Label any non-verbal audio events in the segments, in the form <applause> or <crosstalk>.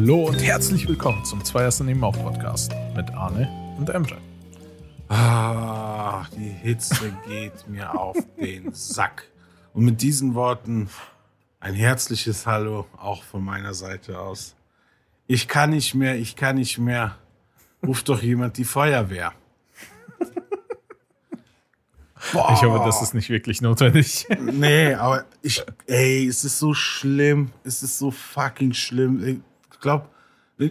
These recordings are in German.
Hallo und herzlich willkommen zum Zweiersten Mouth Podcast mit Arne und Emre. Ah, die Hitze geht mir auf den Sack. Und mit diesen Worten ein herzliches Hallo auch von meiner Seite aus. Ich kann nicht mehr, ich kann nicht mehr. Ruft doch jemand die Feuerwehr. Boah. Ich hoffe, das ist nicht wirklich notwendig. Nee, aber ich, ey, es ist so schlimm. Es ist so fucking schlimm. Ich glaube,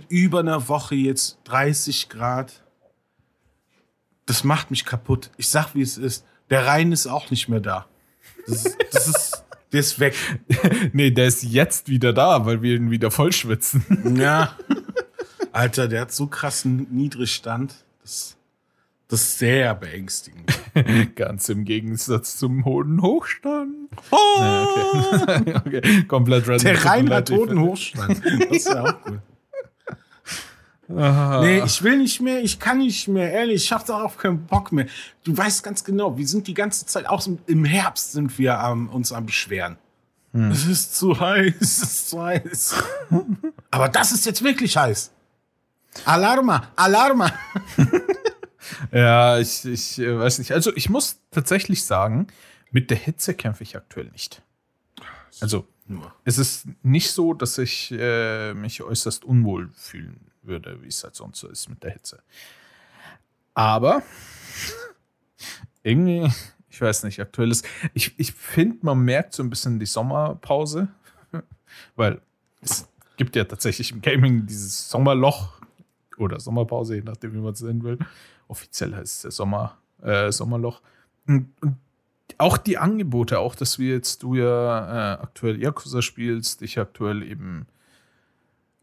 über einer Woche jetzt 30 Grad. Das macht mich kaputt. Ich sag, wie es ist. Der Rhein ist auch nicht mehr da. Das, das ist, <laughs> der ist weg. <laughs> nee, der ist jetzt wieder da, weil wir ihn wieder voll schwitzen. ja. <laughs> Alter, der hat so krassen Niedrigstand. Das, das ist sehr beängstigend. <laughs> Ganz im Gegensatz zum hohen Hochstand. Oh! Nee, okay. <laughs> okay. Komplett random. Der Rhein hat hohen Hochstand. Das ist ja auch cool. Aha. Nee, ich will nicht mehr, ich kann nicht mehr, ehrlich, ich hab darauf keinen Bock mehr. Du weißt ganz genau, wir sind die ganze Zeit, auch im Herbst sind wir ähm, uns am Beschweren. Hm. Es ist zu heiß, es ist zu heiß. Aber das ist jetzt wirklich heiß. Alarma, Alarma. <laughs> ja, ich, ich äh, weiß nicht. Also ich muss tatsächlich sagen, mit der Hitze kämpfe ich aktuell nicht. Also es ist nicht so, dass ich äh, mich äußerst unwohl fühlen würde, wie es halt sonst so ist mit der Hitze. Aber <laughs> irgendwie, ich weiß nicht, aktuell ist. Ich, ich finde, man merkt so ein bisschen die Sommerpause, <laughs> weil es gibt ja tatsächlich im Gaming dieses Sommerloch oder Sommerpause, je nachdem, wie man es nennen will. Offiziell heißt es der Sommer, äh, Sommerloch. Und, und, auch die Angebote, auch dass wir jetzt, du ja äh, aktuell Yakuza spielst, ich aktuell eben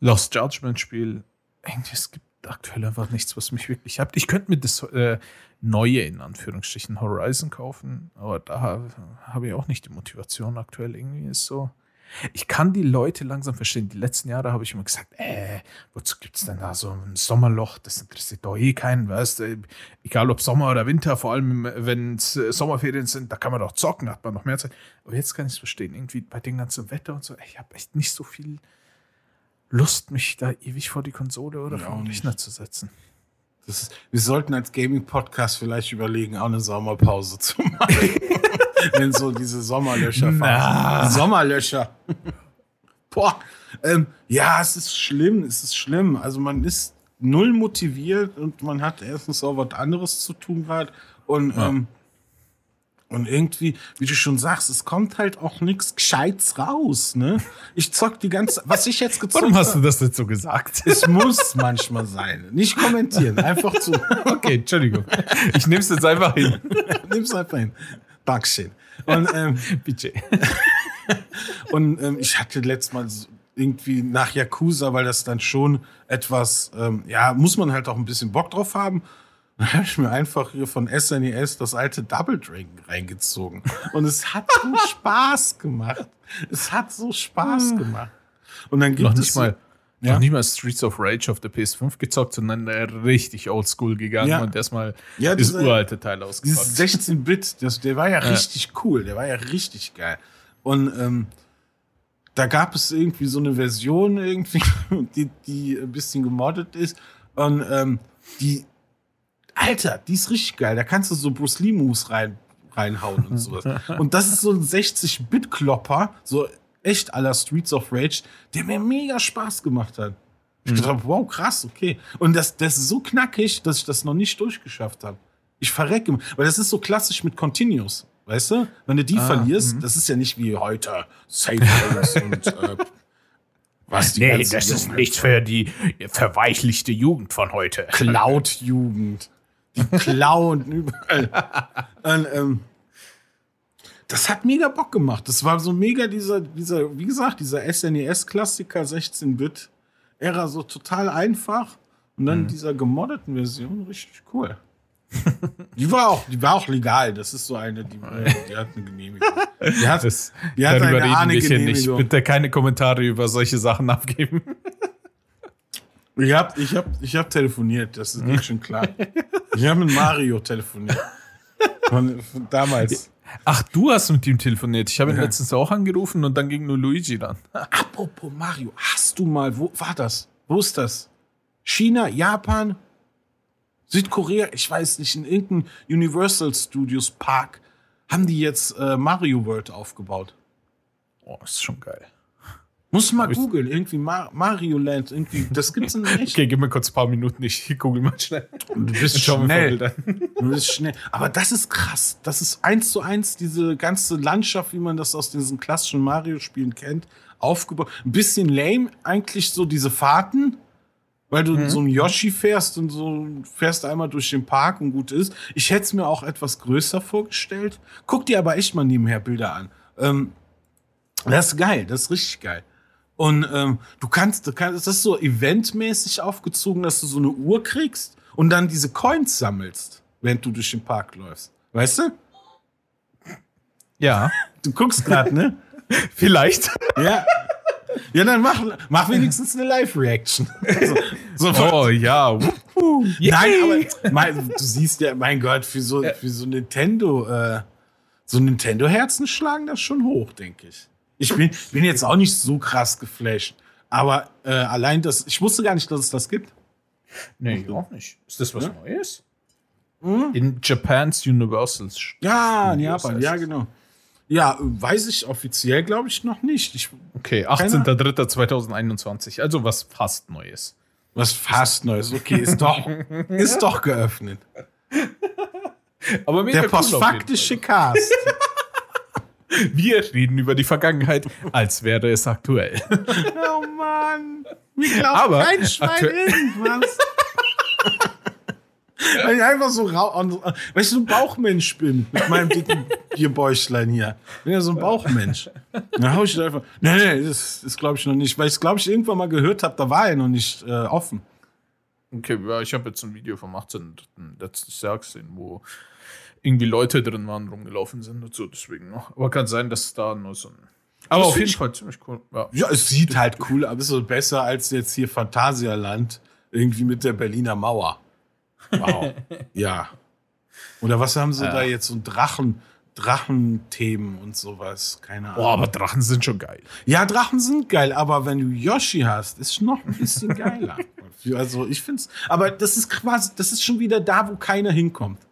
Lost Judgment spiele, irgendwie, es gibt aktuell einfach nichts, was mich wirklich habt. Ich könnte mir das äh, neue, in Anführungsstrichen, Horizon kaufen, aber da habe hab ich auch nicht die Motivation aktuell. Irgendwie ist so. Ich kann die Leute langsam verstehen. Die letzten Jahre habe ich immer gesagt, äh, wozu gibt es denn da so ein Sommerloch? Das interessiert doch eh keinen, weißt du? Egal ob Sommer oder Winter, vor allem wenn es äh, Sommerferien sind, da kann man doch zocken, hat man noch mehr Zeit. Aber jetzt kann ich es verstehen. Irgendwie bei dem ganzen Wetter und so, ich habe echt nicht so viel Lust, mich da ewig vor die Konsole oder vor den Rechner zu setzen. Ist, wir sollten als Gaming-Podcast vielleicht überlegen, auch eine Sommerpause zu <laughs> machen. Wenn so diese Sommerlöcher fahren. Sommerlöcher. Boah. Ähm, ja, es ist schlimm, es ist schlimm. Also man ist null motiviert und man hat erstens auch was anderes zu tun gerade. Und ja. ähm, und irgendwie, wie du schon sagst, es kommt halt auch nichts Gescheites raus, ne? Ich zock die ganze, was ich jetzt gezockt habe. Warum hast du das jetzt so gesagt? Es muss manchmal sein. Nicht kommentieren, einfach zu. Okay, Entschuldigung. Ich nehm's jetzt einfach hin. Nimm's einfach hin. Dankeschön. <laughs> Und, ähm, Bitte. <laughs> und ähm, ich hatte letztes Mal irgendwie nach Yakuza, weil das dann schon etwas, ähm, ja, muss man halt auch ein bisschen Bock drauf haben. <laughs> Dann habe ich mir einfach hier von SNES e das alte Double Dragon reingezogen. Und es hat so Spaß gemacht. Es hat so Spaß ah. gemacht. Und dann gibt noch es. Nicht mal, ja? Noch nicht mal Streets of Rage auf der PS5 gezockt, sondern richtig oldschool gegangen ja. und erstmal ja, das uralte Teil ausgepackt. Dieses 16-Bit, der war ja, ja, richtig cool, der war ja richtig geil. Und ähm, da gab es irgendwie so eine Version irgendwie, <laughs> die, die ein bisschen gemoddet ist. Und ähm, die Alter, die ist richtig geil. Da kannst du so Bruce Lee Moves rein, reinhauen und sowas. <laughs> und das ist so ein 60-Bit-Klopper, so echt aller Streets of Rage, der mir mega Spaß gemacht hat. Ich mhm. dachte, wow, krass, okay. Und das, das ist so knackig, dass ich das noch nicht durchgeschafft habe. Ich verrecke, weil das ist so klassisch mit Continuous. Weißt du? Wenn du die ah, verlierst, mh. das ist ja nicht wie heute Safe <laughs> und äh, was die Nee, das ist nichts für die verweichlichte Jugend von heute. Cloud-Jugend die <laughs> klauen überall. Und, ähm, das hat mega Bock gemacht. Das war so mega dieser, dieser, wie gesagt, dieser SNES-Klassiker 16-Bit. Ära so total einfach. Und dann mhm. dieser gemoddeten Version richtig cool. <laughs> die war auch, die war auch legal. Das ist so eine, die, <laughs> die hat eine Genehmigung. Die hat, das, die hat eine reden wir nicht. Bitte keine Kommentare über solche Sachen abgeben. <laughs> Ich hab, ich hab, ich hab telefoniert, das ist hm. schon klar. Ich habe mit Mario telefoniert. Von, von damals. Ach, du hast mit ihm telefoniert. Ich habe ihn Ja. letztens auch angerufen und dann ging nur Luigi dann. <laughs> Apropos Mario, hast du mal, wo war das? Wo ist das? China, Japan, Südkorea, ich weiß nicht, in irgendeinem Universal Studios Park haben die jetzt äh, Mario World aufgebaut. Oh, ist schon geil. Muss mal googeln, irgendwie Mar Mario Land, irgendwie, das gibt's in echt. <laughs> Okay, gib mir kurz ein paar Minuten. Ich google mal schnell. Du bist schnell. Du bist schnell. Aber das ist krass. Das ist eins zu eins diese ganze Landschaft, wie man das aus diesen klassischen Mario-Spielen kennt, aufgebaut. Ein bisschen lame eigentlich so diese Fahrten, weil du Mhm. so ein Yoshi fährst und so fährst einmal durch den Park und gut ist. Ich hätte es mir auch etwas größer vorgestellt. Guck dir aber echt mal nebenher Bilder an. Ähm, das ist geil, das ist richtig geil. Und ähm, du kannst, du kannst, das ist so eventmäßig aufgezogen, dass du so eine Uhr kriegst und dann diese Coins sammelst, während du durch den Park läufst. Weißt du? Ja, <laughs> Du guckst gerade, ne? <laughs> vielleicht. Ja. Ja, dann mach, mach wenigstens eine Live-Reaction. So, so Oh ja. Nein, aber mein, du siehst ja, mein Gott, für so, für so Nintendo, äh, so Nintendo-Herzen schlagen das schon hoch, denke ich. Ich bin, bin jetzt auch nicht so krass geflasht. Aber äh, allein das, ich wusste gar nicht, dass es das gibt. Nee, auch nicht. Ist das was Ja? Neues? In Japan's Universal. Ja, in Japan, ja, genau. Ja, weiß ich offiziell, glaube ich, noch nicht. Ich, Okay, 18.03.2021. Also was fast Neues. was fast Neues. Okay, ist doch, <laughs> ist doch geöffnet. Aber Der cool postfaktische Cast. <laughs> Wir reden über die Vergangenheit, als wäre es aktuell. Oh Mann. Mir glaubt Aber kein Schwein irgendwas. Weil ich einfach so rau und- weil ich so ein Bauchmensch bin mit meinem dicken Bierbäuchlein hier. Ich bin ja so ein Bauchmensch. Dann hau ich da einfach. Nee, nee, das ist glaube ich noch nicht, weil ich glaube ich irgendwann mal gehört habe, da war er noch nicht äh, offen. Okay, ja, ich habe jetzt ein Video vom 18. letztes Jahr gesehen, wo irgendwie Leute drin waren, rumgelaufen sind und so, deswegen noch. Aber kann sein, dass da nur so ein. Aber Das auf jeden Fall ziemlich cool. Ja. Ja, es sieht halt cool, aber ist so besser als jetzt hier Phantasialand irgendwie mit der Berliner Mauer. Wow. <laughs> ja. Oder was haben sie da jetzt so Drachen, Drachenthemen und sowas? Keine Ahnung. Boah, aber Drachen sind schon geil. Ja, Drachen sind geil, aber wenn du Yoshi hast, ist noch ein bisschen geiler. <laughs> also ich find's, aber das ist quasi, das ist schon wieder da, wo keiner hinkommt.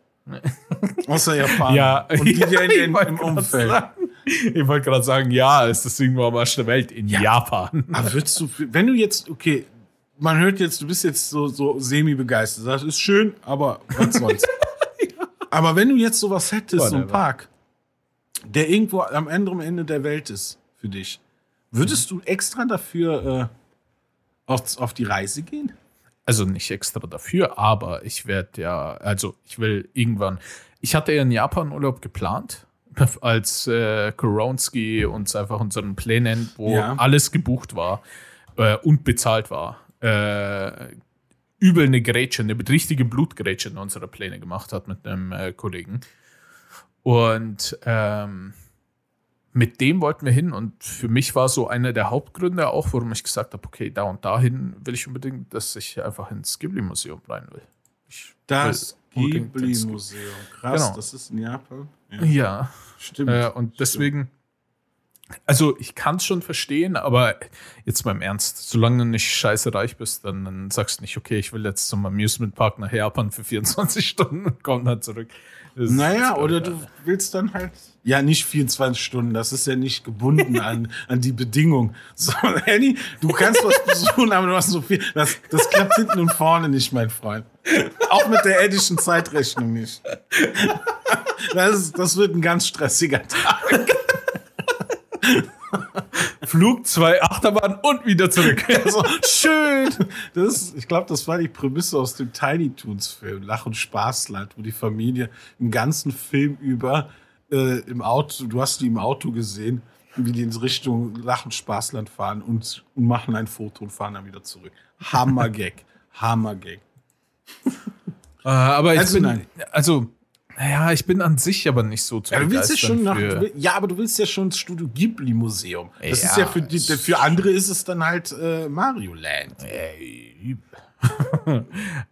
Außer Japan. und die <laughs> ja, ich in, im Umfeld. Sagen, ich wollte gerade sagen, ja, ist das irgendwo am Arsch der Welt in Japan. Aber würdest du, wenn du jetzt, okay, man hört jetzt, du bist jetzt so, so semi-begeistert. Das ist schön, aber was soll's. <laughs> Aber wenn du jetzt sowas hättest, so ein Whatever. Park, der irgendwo am anderen Ende der Welt ist für dich, würdest du extra dafür äh, auf, auf die Reise gehen? Also nicht extra dafür, aber ich werde ja, also ich will irgendwann. Ich hatte ja einen Japan-Urlaub geplant, <laughs> als äh, Koronski uns einfach unseren Plänen, wo Ja. alles gebucht war äh, und bezahlt war, äh, übel eine Grätsche, eine richtige Blutgrätsche in unsere Pläne gemacht hat mit einem äh, Kollegen. Und ähm, mit dem wollten wir hin und für mich war so einer der Hauptgründe auch, warum ich gesagt habe, okay, da und dahin will ich unbedingt, dass ich einfach ins Ghibli-Museum rein will. Ich Das will Ghibli-Museum. Krass, Genau. das ist in Japan. Ja, Ja, stimmt. äh, und deswegen, also ich kann es schon verstehen, aber jetzt beim Ernst, solange du nicht scheiße reich bist, dann, dann sagst du nicht, okay, ich will jetzt zum Amusement Park nach Japan für 24 <laughs> Stunden und komm dann zurück. Ist- Naja, oder du willst dann halt. Ja, nicht 24 Stunden, das ist ja nicht gebunden an, an die Bedingung. So, <laughs> Henny, du kannst was besuchen, aber du hast so viel. Das, das klappt hinten und vorne nicht, mein Freund. Auch mit der edischen Zeitrechnung nicht. Das, ist, das wird ein ganz stressiger Tag. <laughs> <laughs> Flug, zwei Achterbahn und wieder zurück. <laughs> So, schön. Das, ich glaube, das war die Prämisse aus dem Tiny Toons Film, Lach- und Spaßland, wo die Familie im ganzen Film über äh, im Auto, du hast die im Auto gesehen, wie die in Richtung Lach- und Spaßland fahren und, und machen ein Foto und fahren dann wieder zurück. Hammer-Gag. Hammer-Gag. <laughs> Äh, aber ich Also bin, nein. also, naja, ich bin an sich aber nicht so zu Ja, du willst ja schon nach, ja, aber du willst ja schon ins Studio Ghibli Museum. Das Ja, ist ja für die, für andere ist es dann halt äh, Mario Land. Ey. <laughs>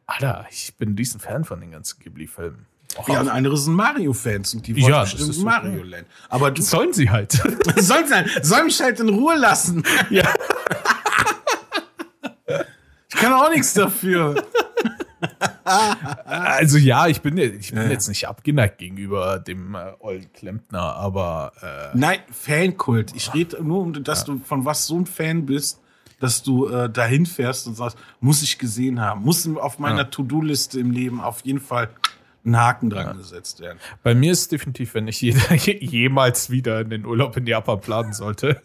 Alter, ich bin ein riesen Fan von den ganzen Ghibli-Filmen. Ja, und andere sind Mario-Fans und die wollen Ja, bestimmt so Mario Land. Aber du Sollen sie halt. <laughs> sollst halt, soll mich halt in Ruhe lassen. ja. Ich kann auch nichts dafür. <laughs> Also ja, ich bin, ich bin jetzt nicht abgeneigt gegenüber dem äh, Ollen Klempner, aber äh, Nein, Fankult. Ich rede nur um, dass du von was so ein Fan bist, dass du äh, dahin fährst und sagst, muss ich gesehen haben, muss auf meiner To-Do-Liste im Leben auf jeden Fall ein Haken dran gesetzt werden. bei mir ist definitiv, wenn ich je, <laughs> jemals wieder einen Urlaub in Japan planen sollte.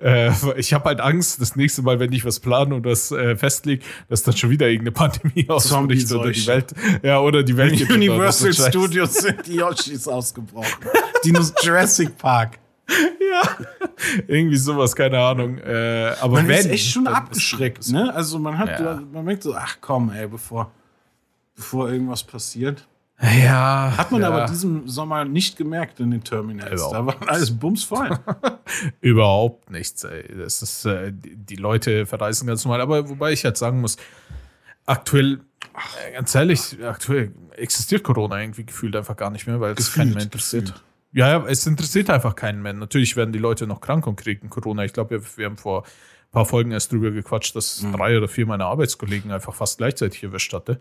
Äh, ich habe halt Angst, das nächste Mal, wenn ich was plane und das äh, festlege, dass dann schon wieder irgendeine Pandemie <laughs> ausbricht oder die. Welt, ja, oder die Welt. Das Universal. Studios sind die Yoshis ausgebrochen. <laughs> Dinos Jurassic Park. <laughs> Irgendwie sowas, keine Ahnung. Äh, aber Man wenn, ist echt schon abgeschreckt, ne? Also man hat, Ja. man merkt so, ach komm, ey, bevor, bevor irgendwas passiert. Ja. Hat man ja. aber diesen Sommer nicht gemerkt in den Terminals. Überhaupt Da war alles bumsvoll. <laughs> Überhaupt nichts, ey. Das ist, äh, die, die Leute verreisen ganz normal. Aber wobei ich halt sagen muss, aktuell, äh, ganz ehrlich, aktuell existiert Corona irgendwie gefühlt einfach gar nicht mehr, weil es keinen mehr interessiert. gefühlt. Ja, ja, es interessiert einfach keinen mehr. Natürlich werden die Leute noch krank und kriegen Corona. Ich glaube, wir, wir haben vor ein paar Folgen erst drüber gequatscht, dass Mhm. drei oder vier meiner Arbeitskollegen einfach fast gleichzeitig erwischt hatte.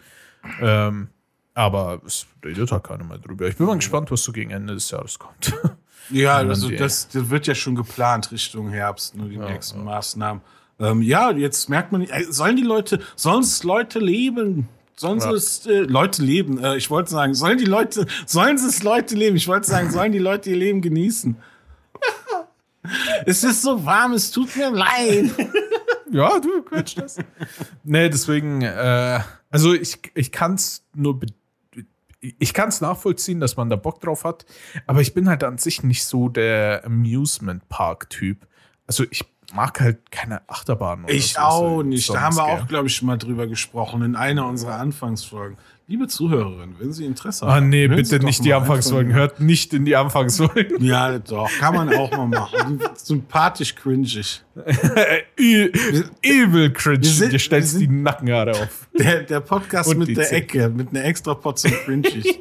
Ähm, aber es redet halt keiner mehr drüber. Ich bin mal gespannt, was so gegen Ende des Jahres kommt. <laughs> Ja, also das, das wird ja schon geplant Richtung Herbst, nur die nächsten Maßnahmen. Ähm, ja, jetzt merkt man, äh, sollen die Leute, sollen es Leute leben? Sollen sie Ja. es äh, Leute leben? Äh, ich wollte sagen, sollen die Leute, sollen sie es Leute leben? Ich wollte sagen, sollen die Leute ihr Leben genießen? <laughs> es ist so warm, es tut mir leid. <laughs> Ja, du quetsch das. nee, deswegen, äh, also ich, ich kann es nur, be- ich kann es nachvollziehen, dass man da Bock drauf hat, aber ich bin halt an sich nicht so der Amusement Park-Typ. Also ich mag halt keine Achterbahn. Oder Ich so, auch so nicht. Da haben wir auch, glaube ich, schon mal drüber gesprochen in einer unserer Anfangsfolgen. Liebe Zuhörerin, wenn Sie Interesse Ah, nee, bitte nicht die Anfangsfolgen. Hört nicht in die Anfangsfolgen. <laughs> Ja, doch, kann man auch mal machen. Sympathisch cringig. <laughs> Übel cringe. wir sind- Dir stellst wir die Nackenhaare auf. Der, der Podcast Und mit der Zähne. Ecke, mit einer extra Portion cringig. <laughs>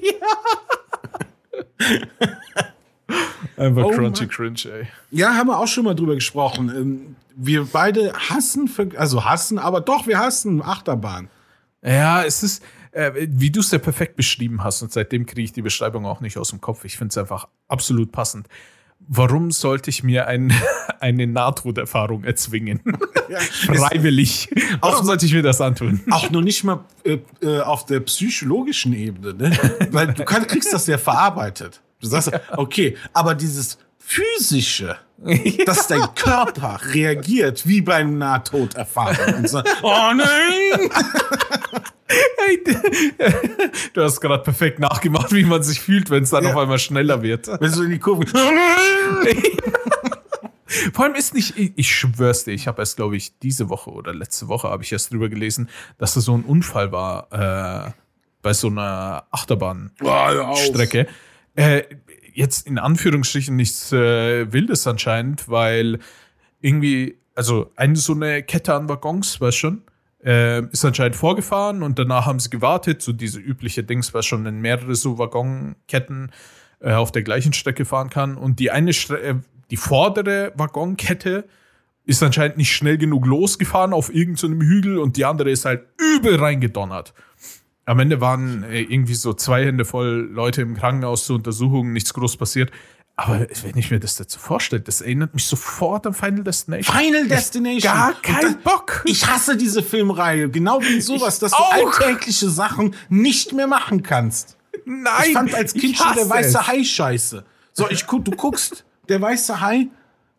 Einfach Oh crunchy Mann. cringe, ey. ja, haben wir auch schon mal drüber gesprochen. Ähm, Wir beide hassen, also hassen, aber doch, wir hassen Achterbahn. Ja, es ist, äh, wie du es ja perfekt beschrieben hast, und seitdem kriege ich die Beschreibung auch nicht aus dem Kopf. Ich finde es einfach absolut passend. Warum sollte ich mir ein, <laughs> eine Nahtoderfahrung erzwingen? <laughs> <laughs> Freiwillig. Warum sollte ich mir das antun? Auch noch nicht mal äh, äh, auf der psychologischen Ebene, ne? Weil du kann, kriegst das ja verarbeitet. Du sagst, okay, aber dieses physische, <laughs> dass dein Körper reagiert wie beim Nahtoderfahrung und sagt, <laughs> oh nein! <laughs> Hey, du hast gerade perfekt nachgemacht, wie man sich fühlt, wenn es dann Ja. auf einmal schneller wird. Wenn du in die Kurve, oh! Vor allem ist nicht, ich, schwör's dir, ich habe erst, glaube ich, diese Woche oder letzte Woche habe ich erst drüber gelesen, dass da so ein Unfall war äh, bei so einer Achterbahnstrecke. Äh, jetzt in Anführungsstrichen nichts äh, Wildes anscheinend, weil irgendwie, also eine so eine Kette an Waggons, weißt schon, äh, ist anscheinend vorgefahren und danach haben sie gewartet, so diese übliche Dings, was schon in mehrere so Waggonketten äh, auf der gleichen Strecke fahren kann. Und die eine Stre äh, die vordere Waggonkette ist anscheinend nicht schnell genug losgefahren auf irgendeinem Hügel und die andere ist halt übel reingedonnert. Am Ende waren äh, irgendwie so zwei Hände voll Leute im Krankenhaus zur Untersuchung, nichts groß passiert. Aber wenn ich mir das dazu vorstelle, das erinnert mich sofort an Final Destination. Final Destination. Gar kein Bock. Ich hasse diese Filmreihe. Genau wie sowas, dass du auch. alltägliche Sachen nicht mehr machen kannst. Nein, Ich fand als Kind schon der weiße es. Hai scheiße. So, ich guck, du guckst, der weiße Hai,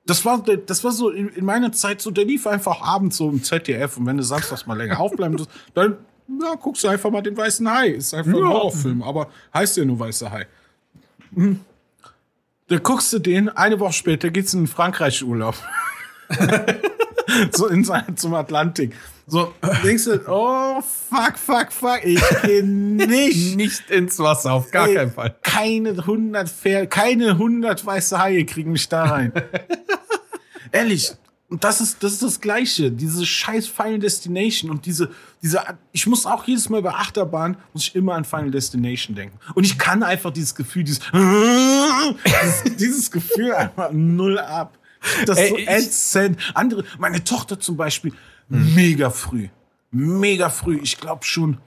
das war, das war so in, in meiner Zeit so, der lief einfach abends so im ZDF und wenn du samstags mal länger aufbleiben musst, dann ja, guckst du einfach mal den weißen Hai. Ist einfach ein Ja. Horrorfilm, aber heißt ja nur weißer Hai. Hm. Dann guckst du den, eine Woche später geht's in Frankreich-Urlaub. <laughs> so in zum Atlantik. So, denkst du, oh, fuck, fuck, fuck, ich geh nicht <laughs> Nicht ins Wasser, auf gar Ey, keinen Fall. Keine 100 Fair, keine 100 weiße Haie kriegen mich da rein. <laughs> Ehrlich, Und das ist, das ist das Gleiche. Diese scheiß Final Destination und diese, diese, ich muss auch jedes Mal bei Achterbahn, muss ich immer an Final Destination denken. Und ich kann einfach dieses Gefühl, dieses, dieses, dieses Gefühl einfach null ab. Das ist so ätzend. Andere, meine Tochter zum Beispiel, mega früh. Mega früh. Ich glaube schon,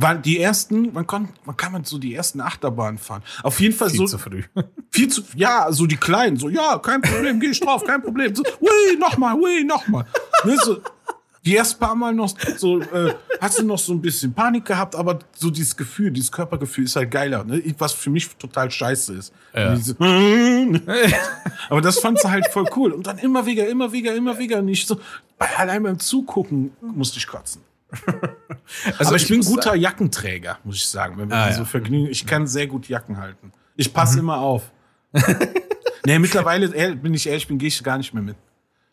weil die ersten, man kann, man kann man so die ersten Achterbahnen fahren. Auf jeden Fall Viel so, zu früh. <laughs> viel zu, ja, so die Kleinen, so, ja, kein Problem, geh ich drauf, kein Problem. So, ui, nochmal, ui, nochmal. Ne, so, die erst paar Mal noch so, äh, hast du noch so ein bisschen Panik gehabt, aber so dieses Gefühl, dieses Körpergefühl ist halt geiler, ne? Was für mich total scheiße ist. Ja. Diese, <laughs> aber das fand sie halt voll cool. Und dann immer wieder, immer wieder, immer wieder. Und ich so, bei, allein beim Zugucken musste ich kotzen. <laughs> Also aber ich, bin muss guter sagen- Jackenträger, muss ich sagen. Wenn wir Ah, so ja. Vergnügen, ich kann sehr gut Jacken halten. Ich passe immer auf. <laughs> nee, mittlerweile, bin ich ehrlich, bin, gehe ich gar nicht mehr mit.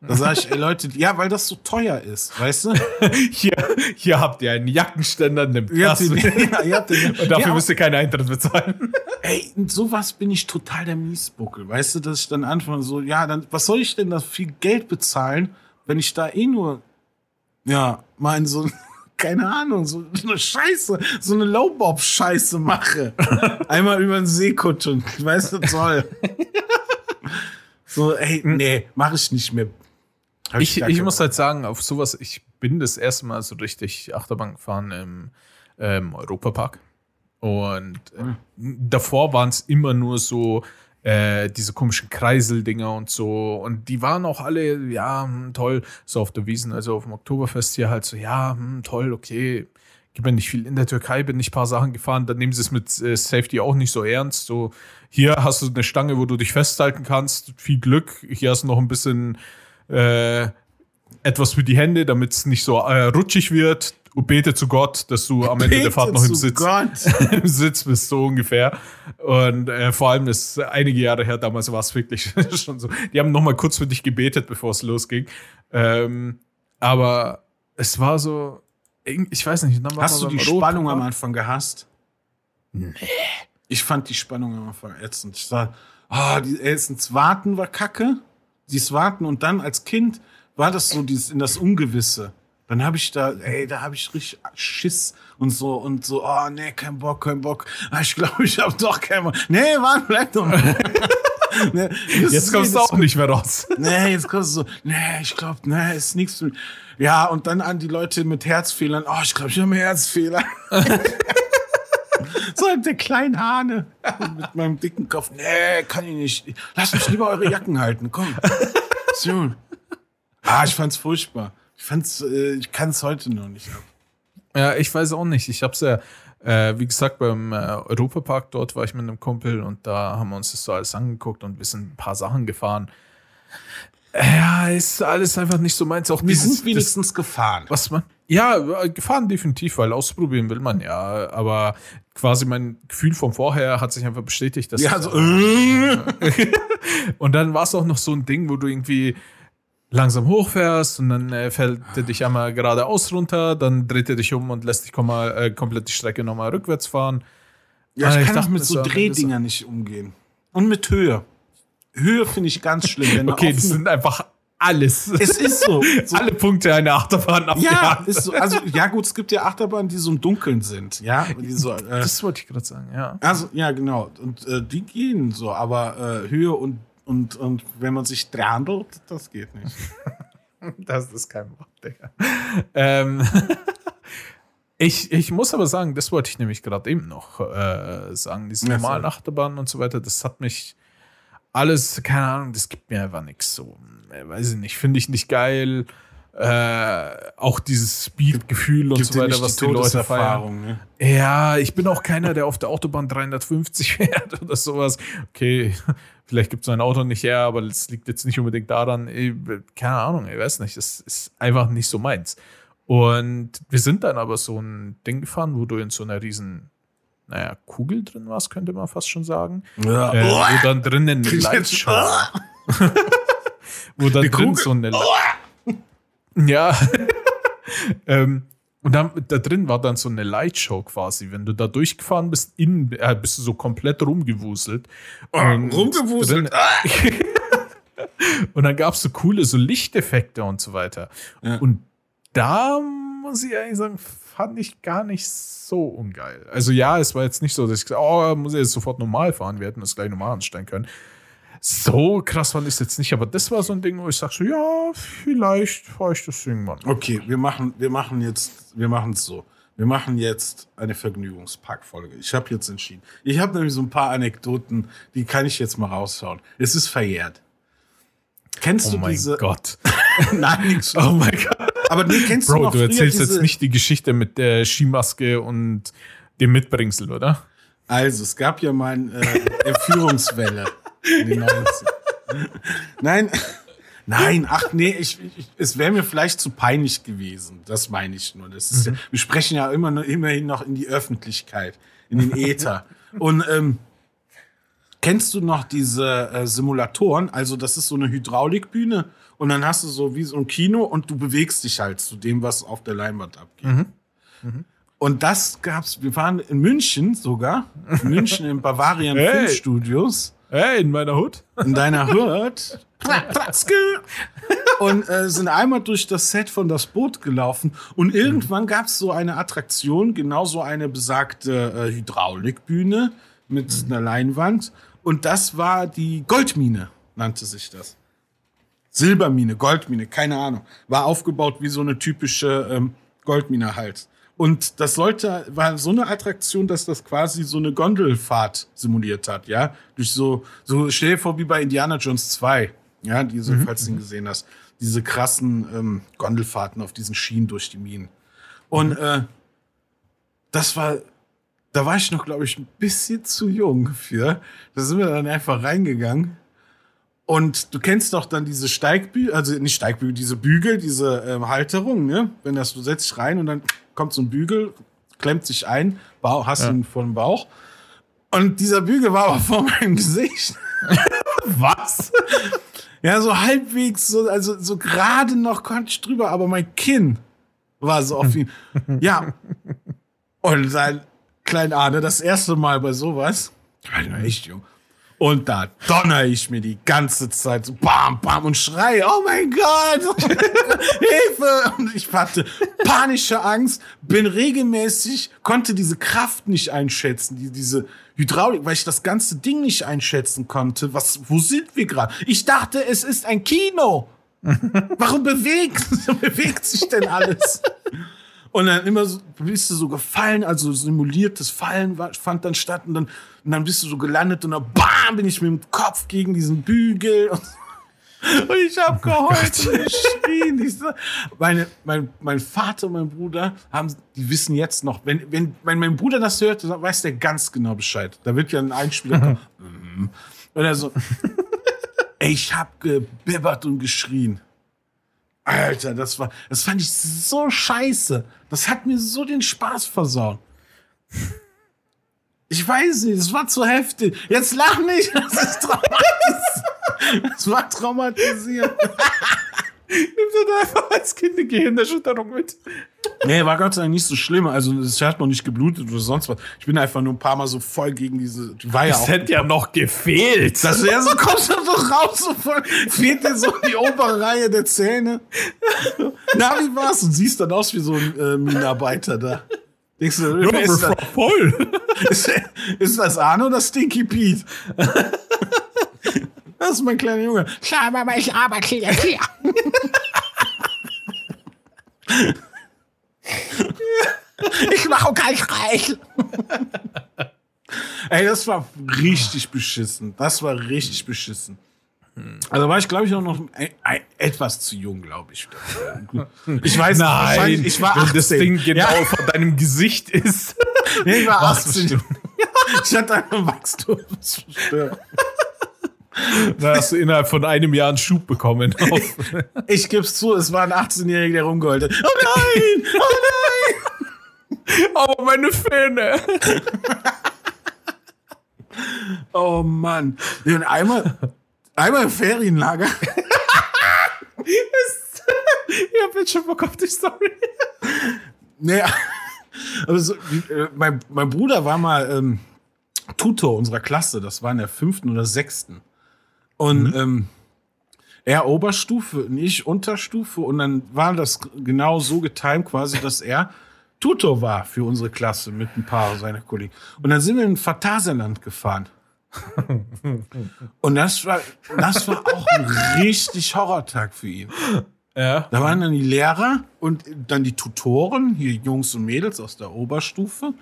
Da sage ich, ey Leute, ja, weil das so teuer ist, weißt du? <laughs> Hier, hier habt ihr einen Jackenständer, nimmt Ihr das. den- ja, ihr habt den- Und dafür Ja, müsst ihr keinen Eintritt bezahlen. Ey, in sowas bin ich total der Miesbuckel. Weißt du, dass ich dann anfange so, ja, dann, was soll ich denn da viel Geld bezahlen, wenn ich da eh nur, ja, mal in so, <laughs> keine Ahnung, so eine Scheiße, so eine Lowbob-Scheiße mache. <laughs> Einmal über den See kutschen. Weißt du, toll. So, ey, nee, mache ich nicht mehr. Hab Ich, ich keinen muss halt sagen, auf sowas, ich bin das erste Mal so richtig Achterbahn gefahren im ähm, Europapark. Und äh, Hm. davor waren es immer nur so äh, diese komischen Kreiseldinger und so. Und die waren auch alle, ja, hm, toll, so auf der Wiesen, also auf dem Oktoberfest hier halt so, ja, hm, toll, okay. Gibt mir nicht viel. In der Türkei bin ich ein paar Sachen gefahren, dann nehmen sie es mit äh, Safety auch nicht so ernst. So, hier hast du eine Stange, wo du dich festhalten kannst. Viel Glück. Hier hast du noch ein bisschen äh, etwas für die Hände, damit es nicht so äh, rutschig wird. Und bete zu Gott, dass du am Ende der Fahrt noch im Sitz, <laughs> im Sitz bist, so ungefähr. Und äh, vor allem, das ist einige Jahre her, damals war es wirklich <laughs> schon so. Die haben noch mal kurz für dich gebetet, bevor es losging. Ähm, aber es war so, ich weiß nicht. Dann war Hast du die beim Spannung am. Anfang gehasst? Nee. Ich fand die Spannung am Anfang ätzend. Ich sag, ah, die erstens warten war kacke. Dieses Warten und dann als Kind war das so dieses in das Ungewisse. Dann habe ich da, ey, da habe ich richtig Schiss und so und so, oh nee, kein Bock, kein Bock. Ah, ich glaube, ich habe doch keinen Bock. Nee, warte, bleib doch <laughs> nee, Jetzt kommst du auch nicht mehr raus. <laughs> Nee, jetzt kommst du so, nee, ich glaube, nee, ist nichts für mich. Ja, und dann an die Leute mit Herzfehlern, oh, ich glaube, ich habe einen Herzfehler. <laughs> so der kleine Hane mit meinem dicken Kopf. Nee, kann ich nicht. Lass mich lieber eure Jacken halten, komm. So. Ah, ich fand's furchtbar. Ich fand's, äh, ich kann es heute noch nicht ab. Ja, ich weiß auch nicht. Ich hab's ja, äh, wie gesagt, beim äh, Europapark dort war ich mit einem Kumpel und da haben wir uns das so alles angeguckt und wir sind ein paar Sachen gefahren. Ja, ist alles einfach nicht so meins. Auch Wir dieses, sind wenigstens gefahren. das, was man. Ja, äh, gefahren definitiv, weil ausprobieren will man ja. Aber quasi mein Gefühl von vorher hat sich einfach bestätigt, dass Ja, so, äh, <laughs> Und dann war es auch noch so ein Ding, wo du irgendwie langsam hochfährst und dann äh, fällt er dich einmal geradeaus runter, dann dreht er dich um und lässt dich kom äh, komplett die Strecke nochmal rückwärts fahren. ja, Ah, ich ich kann auch mit so Drehdingern nicht umgehen. Und mit Höhe. Höhe finde ich ganz schlimm. Wenn Okay, das sind einfach alles. es ist so. <laughs> so alle Punkte einer Achterbahn Ja, ist so. Also, ja, gut, es gibt ja Achterbahnen, die so im Dunkeln sind. Ja, so, äh, Das wollte ich gerade sagen, ja. also, ja, genau. Und äh, die gehen so, aber äh, Höhe und, und, und wenn man sich drandelt, das geht nicht. <laughs> Das ist kein Wort, Digga. Ähm, <laughs> ich, ich muss aber sagen, das wollte ich nämlich gerade eben noch äh, sagen. Diese Ja, normalen. Achterbahnen und so weiter, das hat mich alles, keine Ahnung, das gibt mir einfach nichts so. äh, Weiß ich nicht, finde ich nicht geil. Äh, auch dieses Speed-Gefühl und so weiter, was die die Leute feiern. Ne? Ja, ich bin auch keiner, der auf der Autobahn 350 fährt <laughs> oder sowas. Okay, vielleicht gibt es mein Auto nicht her, aber das liegt jetzt nicht unbedingt daran. Ich, keine Ahnung, ich weiß nicht. Das ist einfach nicht so meins. Und wir sind dann aber so ein Ding gefahren, wo du in so einer riesen, naja, Kugel drin warst, könnte man fast schon sagen. Ja. Äh, wo dann drinnen eine <laughs> Lightshow, <laughs> wo dann drin so eine ja. <laughs> ähm, und dann, da drin war dann so eine Lightshow quasi. Wenn du da durchgefahren bist, innen äh, bist du so komplett rumgewuselt. Und rumgewuselt. drin- <laughs> Und dann gab es so coole so Lichteffekte und so weiter. Ja. Und da muss ich ehrlich sagen, fand ich gar nicht so ungeil. Also ja, es war jetzt nicht so, dass ich gesagt oh, muss ich jetzt sofort normal fahren, wir hätten das gleich normal anstellen können. So krass fand ich es jetzt nicht, aber das war so ein Ding, wo ich sag so, ja, vielleicht fahre ich das irgendwann. Okay, wir machen, wir machen jetzt, wir machen es so. Wir machen jetzt eine Vergnügungsparkfolge. Ich habe jetzt entschieden. Ich habe nämlich so ein paar Anekdoten, die kann ich jetzt mal raushauen. Es ist verjährt. Kennst Oh du mein diese? Gott. <laughs> Nein, nichts. Oh mein Gott. Aber nee, kennst du Bro, noch du erzählst jetzt nicht die Geschichte mit der Skimaske und dem Mitbringsel, oder? Also, es gab ja mal eine äh, Entführungswelle in <laughs> den 90 Nein, nein, ach nee, ich, ich, es wäre mir vielleicht zu peinlich gewesen. Das meine ich nur. Das ist ja, wir sprechen ja immer nur, immerhin noch in die Öffentlichkeit, in den Äther. Und ähm, kennst du noch diese äh, Simulatoren? Also, das ist so eine Hydraulikbühne und dann hast du so wie so ein Kino und du bewegst dich halt zu dem, was auf der Leinwand abgeht. Und das gab's, wir waren in München sogar, in München im Bavarian Hey. Filmstudios, Hey, in meiner Hut. in deiner Hut. und äh, sind einmal durch das Set von das Boot gelaufen und irgendwann gab's so eine Attraktion, genauso eine besagte äh, Hydraulikbühne mit einer Leinwand und das war die Goldmine, nannte sich das. Silbermine, Goldmine, keine Ahnung. War aufgebaut wie so eine typische ähm, Goldmine halt. Und das sollte, war so eine Attraktion, dass das quasi so eine Gondelfahrt simuliert hat, ja. Durch so, so stell dir vor wie bei Indiana Jones 2, ja, diese, falls du ihn gesehen hast, diese krassen ähm, Gondelfahrten auf diesen Schienen durch die Minen. Und äh, das war, da war ich noch, glaube ich, ein bisschen zu jung für. Da sind wir dann einfach reingegangen. Und du kennst doch dann diese Steigbügel, also nicht Steigbügel, diese Bügel, diese ähm, Halterung, ne? Wenn das, du setzt dich rein und dann kommt so ein Bügel, klemmt sich ein, Bauch, hast Ja. ihn vor dem Bauch. Und dieser Bügel war aber vor meinem <laughs> Gesicht. Was? Ja, so halbwegs, so, also so gerade noch konnte ich drüber, aber mein Kinn war so auf ihn. Ja. Und sein klein Arne, das erste Mal bei sowas, ich war echt jung. Und da donner ich mir die ganze Zeit so bam, bam und schrei, oh mein Gott, <laughs> Hilfe! Und ich hatte panische Angst, bin regelmäßig, konnte diese Kraft nicht einschätzen, die, diese Hydraulik, weil ich das ganze Ding nicht einschätzen konnte. Was, wo sind wir gerade? Ich dachte, es ist ein Kino. Warum bewegt, <laughs> bewegt sich denn alles? Und dann immer so, bist du so gefallen, also simuliertes Fallen fand dann statt und dann, und dann bist du so gelandet und dann bam, bin ich mit dem Kopf gegen diesen Bügel und, <laughs> und ich hab geheult und geschrien. Ich so, meine, mein, mein Vater und mein Bruder haben, die wissen jetzt noch, wenn, wenn, wenn mein Bruder das hört, dann weiß der ganz genau Bescheid. Da wird ja ein Einspieler kommen. <laughs> Mhm. Und er so, ich hab gebibbert und geschrien. Alter, das war, das fand ich so scheiße. Das hat mir so den Spaß versaut. Ich weiß nicht, das war zu heftig. Jetzt lach nicht, <laughs> das ist traumatisiert. Das war traumatisiert. <laughs> Nimm dir einfach als Kind eine Gehirnerschütterung mit. Nee, war Gott sei Dank nicht so schlimm. Also, es hat noch nicht geblutet oder sonst was. Ich bin einfach nur ein paar Mal so voll gegen diese, ja Das hätte ja noch gefehlt. Das wäre so, kommst du so raus, so voll, fehlt dir so die obere Reihe der Zähne. Na, wie war's? Und siehst dann aus wie so ein äh, Minenarbeiter da. Denkst du, Ja, ist, das, voll. <laughs> ist, ist das Arno oder Stinky Pete? <laughs> Das ist mein kleiner Junge. Klar, Mama, ich arbeite hier. Ich mache kein reich. Ey, das war richtig beschissen. Das war richtig beschissen. Also war ich, glaube ich, auch noch ein, ein, etwas zu jung, glaube ich. Ich weiß nicht, Nein, ich war wenn 18. das Ding genau Ja. vor deinem Gesicht ist. <laughs> Nee, ich war Was <laughs> 18. Ich hatte eine Wachstumsstörung. <laughs> Da hast du innerhalb von einem Jahr einen Schub bekommen. Auf, Ich geb's zu, es war ein 18-Jähriger, der rumgeheult hat. Oh nein! Oh nein! aber meine Fähne. Oh Mann. Und einmal, einmal im Ferienlager. Ich hab jetzt schon Bock auf die Story. Nee, aber so, wie, äh, mein, mein Bruder war mal ähm, Tutor unserer Klasse. Das war in der fünften oder sechsten. Und ähm, er Oberstufe, nicht Unterstufe. Und dann war das genau so getimt quasi, dass er Tutor war für unsere Klasse mit ein paar seiner Kollegen. Und dann sind wir in Phantasialand gefahren. Und das war, das war auch ein richtig Horrortag für ihn. Ja. Da waren dann die Lehrer und dann die Tutoren, hier Jungs und Mädels aus der Oberstufe.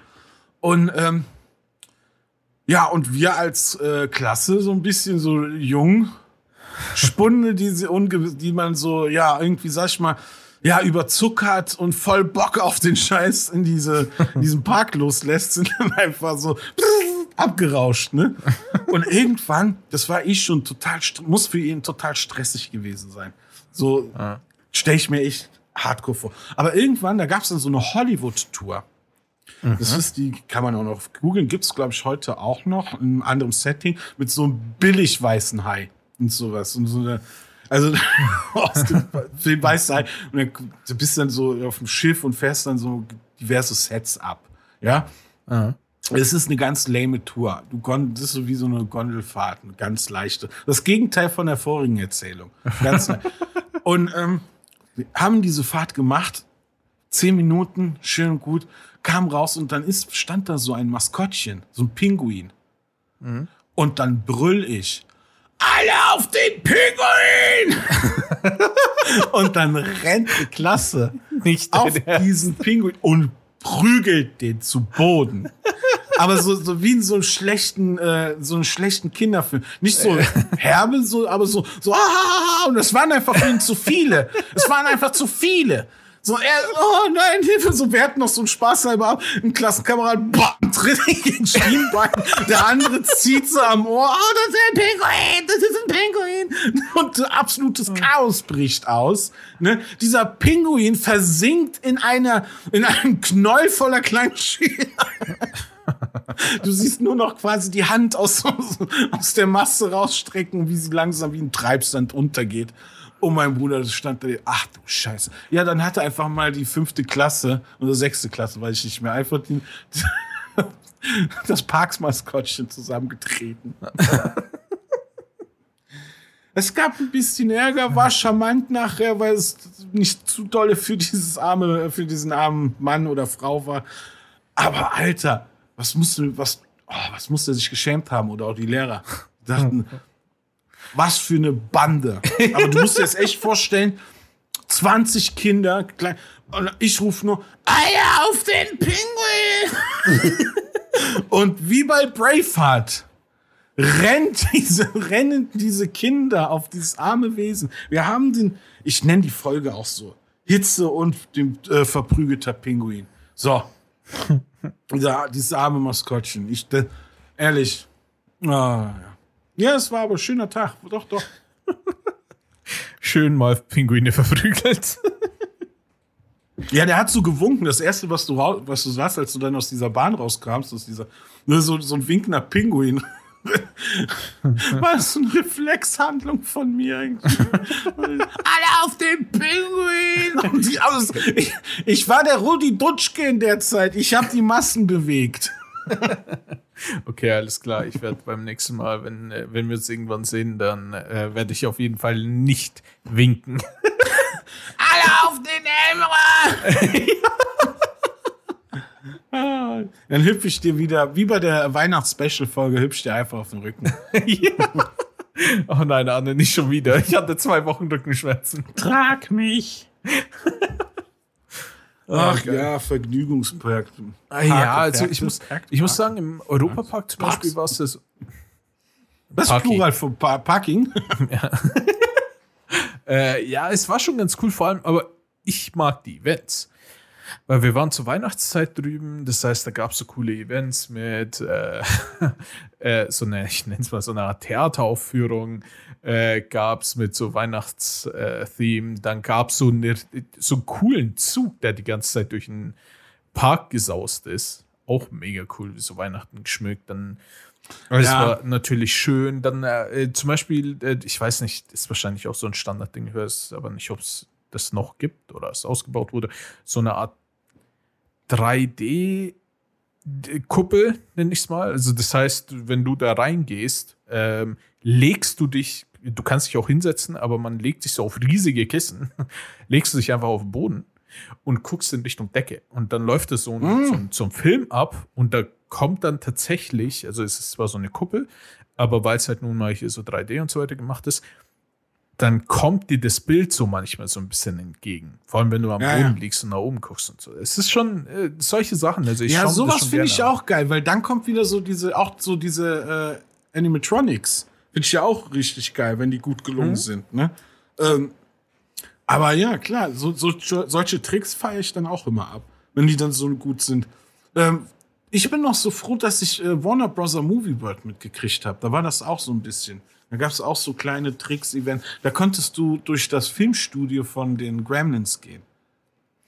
Und ähm, ja, und wir als äh, Klasse so ein bisschen so jung, Spunde, die, sie unge die man so, ja, irgendwie, sag ich mal, ja, überzuckert und voll Bock auf den Scheiß in diese, diesen Park loslässt, sind dann einfach so abgerauscht, ne? Und irgendwann, das war ich schon total, muss für ihn total stressig gewesen sein. So Ah. stelle ich mir echt hardcore vor. Aber irgendwann, da gab es dann so eine Hollywood-Tour. Das ist die, kann man auch noch googeln, gibt es, glaube ich, heute auch noch in einem anderen Setting mit so einem billig weißen Hai und sowas. Und so eine, also aus dem Film weißen Hai. Und dann du bist dann so auf dem Schiff und fährst dann so diverse Sets ab. Ja. Ah. Es ist eine ganz lame Tour. Du kon- das ist so wie so eine Gondelfahrt, eine ganz leichte. Das Gegenteil von der vorigen Erzählung. Ganz <laughs> und ähm, wir haben diese Fahrt gemacht, zehn Minuten, schön und gut, kam raus und dann ist, stand da so ein Maskottchen, so ein Pinguin. Und dann brüll ich. Alle auf den Pinguin! <laughs> und dann rennt die Klasse Nicht auf diesen Pinguin und prügelt den zu Boden. Aber so, so wie in so einem schlechten, äh, so einem schlechten Kinderfilm. Nicht so herbe, so, aber so, so, ah, ah, ah, und es waren einfach zu viele. Es waren einfach zu viele. So, er, oh nein, Hilfe, so, wir hatten noch so einen Spaß halber ab. Ein Klassenkamerad, bam, <laughs> tritt in den Schienbein. Der andere zieht so am Ohr, oh, das ist ein Pinguin, das ist ein Pinguin. Und absolutes Chaos bricht aus. Ne? Dieser Pinguin versinkt in einer, in einem Knäuel voller kleinen Schienen. Du siehst nur noch quasi die Hand aus, aus der Masse rausstrecken, wie sie langsam wie ein Treibsand untergeht. Oh, mein Bruder, das stand da. Ach du Scheiße. Ja, dann hatte einfach mal die fünfte Klasse oder sechste Klasse, weiß ich nicht mehr, einfach die, <laughs> das Parksmaskottchen zusammengetreten. <laughs> Es gab ein bisschen Ärger, war charmant nachher, weil es nicht zu dolle für dieses arme, für diesen armen Mann oder Frau war. Aber Alter, was musste, was, oh, was musste er sich geschämt haben oder auch die Lehrer? Dachten, <laughs> was für eine Bande. Aber du musst dir das echt vorstellen, 20 Kinder, klein, und ich rufe nur, Eier auf den Pinguin! <laughs> und wie bei Braveheart rennt diese, rennen diese Kinder auf dieses arme Wesen. Wir haben den, ich nenne die Folge auch so, Hitze und dem äh, verprügelter Pinguin. So. <laughs> Ja, dieses arme Maskottchen. Ich, de, ehrlich. Ah, ja. Ja, es war aber ein schöner Tag. Doch, doch. <laughs> Schön mal Pinguine verprügelt. Ja, der hat so gewunken. Das erste, was du, was du sagst, als du dann aus dieser Bahn rauskamst, aus dieser, ne, so, so ein winkender Pinguin. <laughs> War das so eine Reflexhandlung von mir eigentlich? <laughs> Alle auf den Pinguin! Also, ich, ich war der Rudi Dutschke in der Zeit. Ich habe die Massen bewegt. <laughs> Okay, alles klar. Ich werde beim nächsten Mal, wenn, äh, wenn wir uns irgendwann sehen, dann äh, werde ich auf jeden Fall nicht winken. <laughs> Alle auf den! Ah, <laughs> Dann hüpfe ich dir wieder, wie bei der Weihnachts-Special-Folge, hüpfe ich dir einfach auf den Rücken. ja. Oh nein, Anne, nicht schon wieder. Ich hatte zwei Wochen Rückenschmerzen. Trag mich! Ach geil. ja, Vergnügungspark. Ah, ja, also ich muss, ich muss sagen, im Europapark zum Parks. Beispiel war es das. Was ist Parking. Plural von pa Parking? <laughs> Äh, ja, es war schon ganz cool, vor allem, aber ich mag die Events. Weil wir waren zur Weihnachtszeit drüben, das heißt, da gab es so coole Events mit äh, <laughs> äh, so eine, ich nenne es mal so eine Art Theateraufführung, äh, gab es mit so Weihnachts-Theme, dann gab es so, eine, so einen coolen Zug, der die ganze Zeit durch den Park gesaust ist. Auch mega cool, wie so Weihnachten geschmückt. Dann es Ja. war natürlich schön. Dann äh, zum Beispiel, äh, ich weiß nicht, ist wahrscheinlich auch so ein Standardding, weiß aber nicht, ob es das noch gibt oder es ausgebaut wurde. So eine Art 3D-Kuppel, nenne ich es mal. Also das heißt, wenn du da reingehst, ähm, legst du dich du kannst dich auch hinsetzen, aber man legt sich so auf riesige Kissen, <laughs> legst du dich einfach auf den Boden und guckst in Richtung Decke. Und dann läuft es so, mm. so ein Film ab und da kommt dann tatsächlich, also es ist zwar so eine Kuppel, aber weil es halt nun mal hier so 3D und so weiter gemacht ist, dann kommt dir das Bild so manchmal so ein bisschen entgegen. Vor allem, wenn du am ja, Boden ja. liegst und nach oben guckst und so. Es ist schon äh, solche Sachen. Also ich ja, sowas finde ich auch geil, weil dann kommt wieder so diese, auch so diese äh, Animatronics. Finde ich ja auch richtig geil, wenn die gut gelungen mhm. sind. Ne? Ähm, aber ja, klar, so, so, solche Tricks feiere ich dann auch immer ab, wenn die dann so gut sind. Ähm, ich bin noch so froh, dass ich äh, Warner Bros. Movie World mitgekriegt habe. Da war das auch so ein bisschen. Da gab es auch so kleine Tricks-Events. Da konntest du durch das Filmstudio von den Gremlins gehen.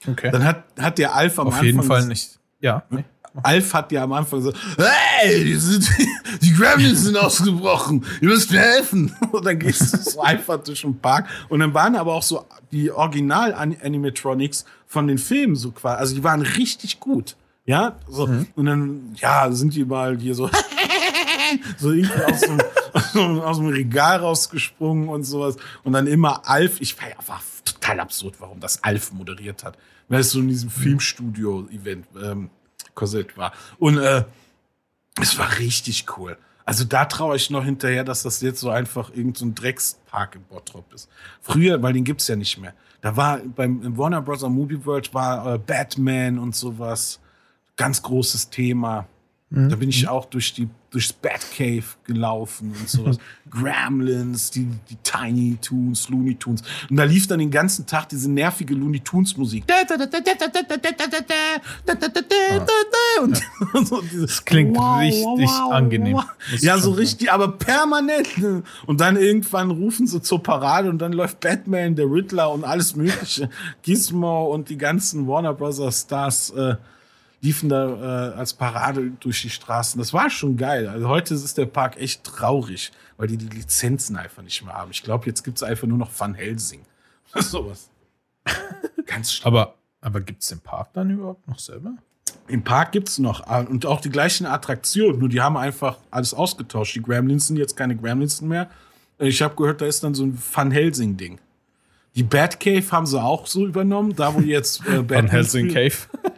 Okay. Dann hat, hat der Alf am Auf Anfang. Auf jeden Fall nicht. Ja. Nee. Alf hat ja am Anfang so, hey, die, sind, <laughs> die Gremlins sind ausgebrochen, ihr müsst mir helfen. <laughs> Und dann gehst du so einfach durch den Park. Und dann waren aber auch so die Original-Animatronics von den Filmen so quasi, also die waren richtig gut. Ja, so. Mhm. Und dann, ja, sind die mal hier so, <laughs> so irgendwie aus dem, aus dem Regal rausgesprungen und sowas. Und dann immer Alf, ich war ja war total absurd, warum das Alf moderiert hat. Weil es so in diesem Filmstudio-Event ähm, Korsett war. Und äh, es war richtig cool. Also da traue ich noch hinterher, dass das jetzt so einfach irgendein so Dreckspark im Bottrop ist. Früher, weil den gibt's ja nicht mehr. Da war beim Warner Bros. Movie World war äh, Batman und sowas. Ganz großes Thema. Mhm. Da bin ich auch durch die, durchs Batcave gelaufen und sowas. Gremlins, die, die Tiny Toons, Looney Tunes. Und da lief dann den ganzen Tag diese nervige Looney Tunes Musik. Und, so das klingt wow, richtig wow, angenehm. Ja, so richtig, aber permanent. Und dann irgendwann rufen sie zur Parade und dann läuft Batman, der Riddler und alles mögliche. Gizmo und die ganzen Warner Brothers Stars äh, liefen da äh, als Parade durch die Straßen. Das war schon geil. Also heute ist der Park echt traurig, weil die die Lizenzen einfach nicht mehr haben. Ich glaube, jetzt gibt es einfach nur noch Van Helsing. <laughs> Sowas. Ganz schlimm. Aber, aber gibt es den Park dann überhaupt noch selber? Im Park gibt es noch äh, und auch die gleichen Attraktionen, nur die haben einfach alles ausgetauscht. Die Gremlins sind jetzt keine Gremlins mehr. Ich habe gehört, da ist dann so ein Van Helsing-Ding. Die Batcave haben sie auch so übernommen, da wo jetzt äh, Van Helsing Cave.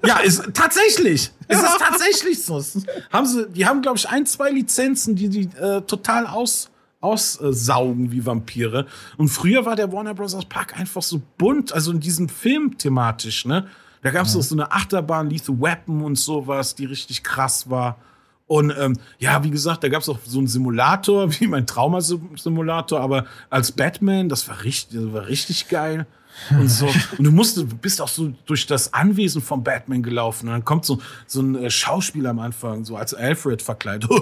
Ja, ist tatsächlich. Es ist <laughs> tatsächlich so. haben sie, die haben, glaube ich, ein, zwei Lizenzen, die die äh, total aus, aussaugen wie Vampire. Und früher war der Warner Bros. Park einfach so bunt, also in diesem Film thematisch, ne? Da gab es ja. so eine Achterbahn, Lethal Weapon und sowas, die richtig krass war. Und ähm, ja, wie gesagt, da gab es auch so einen Simulator, <laughs> wie mein Traumasimulator, aber als Batman, das war richtig, das war richtig geil und so. Und du musst, du bist auch so durch das Anwesen von Batman gelaufen. Und dann kommt so, so ein äh, Schauspieler am Anfang, so als Alfred verkleidet. <laughs>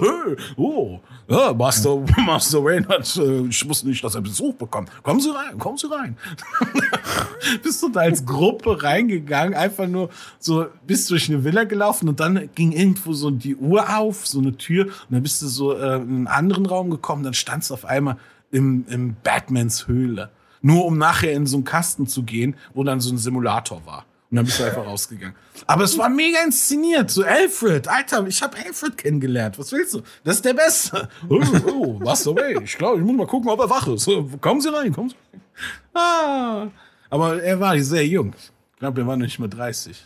Oh, ja, Master, <laughs> Master Wayne hat, äh, ich wusste nicht, dass er Besuch bekommt. Kommen Sie rein, kommen Sie rein. <laughs> bist du da als Gruppe reingegangen, einfach nur so, bist durch eine Villa gelaufen und dann ging irgendwo so die Uhr auf, so eine Tür. Und dann bist du so äh, in einen anderen Raum gekommen, dann standst du auf einmal im, im Batmans Höhle. Nur um nachher in so einen Kasten zu gehen, wo dann so ein Simulator war. Und dann bist du einfach rausgegangen. Aber es war mega inszeniert. So Alfred, Alter, ich habe Alfred kennengelernt. Was willst du? Das ist der Beste. <laughs> Oh, oh was so ey. Ich glaube, ich muss mal gucken, ob er wach ist. Kommen Sie rein, kommen Sie rein. Ah. Aber er war sehr jung. Ich glaube, er war nicht mehr 30.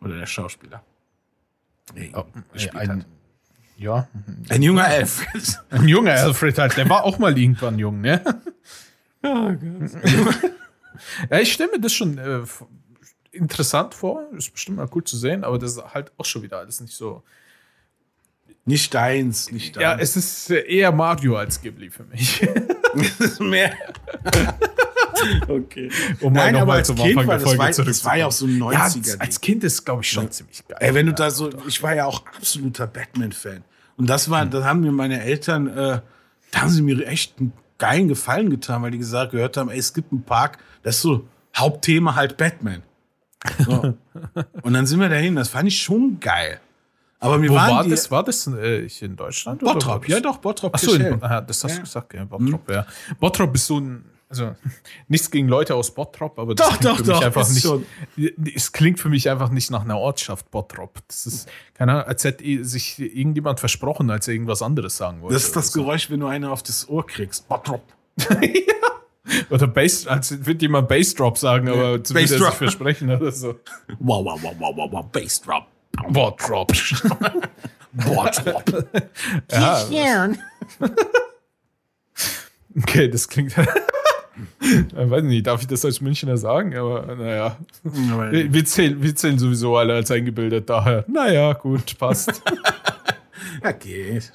Oder der Schauspieler. Nee, oh, ein, ja. Ein junger Alfred. Ein junger Alfred halt. Der war auch mal irgendwann jung, ne? <laughs> Oh <laughs> ja, ich stelle mir das schon äh, interessant vor. Ist bestimmt mal cool zu sehen, aber das ist halt auch schon wieder alles nicht so. Nicht deins, nicht deins. Ja, es ist eher Mario als Ghibli für mich. <laughs> es ist mehr. <laughs> okay. Um Nein, aber als Kind war, das, war, das war ja auch so ein 90er. Ja, als Kind ist, glaube ich, schon ja. ziemlich geil. Ey, wenn du da so, ich war ja auch absoluter Batman-Fan. Und das war, hm. das haben mir meine Eltern, äh, da haben sie mir echt einen geilen Gefallen getan, weil die gesagt gehört haben, ey, es gibt einen Park, das ist so Hauptthema halt Batman. So. <laughs> und dann sind wir dahin, das fand ich schon geil. Aber mir Wo waren war die, das? War das äh, in Deutschland? Bottrop, ja doch, Bottrop. Achso, aha, das hast ja. du gesagt, ja, Bottrop, hm. ja. Bottrop ist so ein, also <laughs> nichts gegen Leute aus Bottrop, aber das doch, doch, doch, einfach nicht. Schon. Es klingt für mich einfach nicht nach einer Ortschaft Bottrop. Das ist, keine Ahnung, als hätte sich irgendjemand versprochen, als er irgendwas anderes sagen wollte. Das ist das so. Geräusch, wenn du eine auf das Ohr kriegst. Bottrop. ja. <laughs> Oder Bass, als wird jemand Bassdrop sagen, aber zu Bass sich Drop. versprechen oder so. Wow, wow, wow, wow, wow, wow, Bass Drop. Boah, Drop. <laughs> Boah, Drop. ja, okay, das klingt. Ich weiß nicht, darf ich das als Münchner sagen? Aber naja. Wir, wir, zählen, wir zählen sowieso alle als eingebildet, daher. Naja, gut, passt. <laughs> Ja, geht.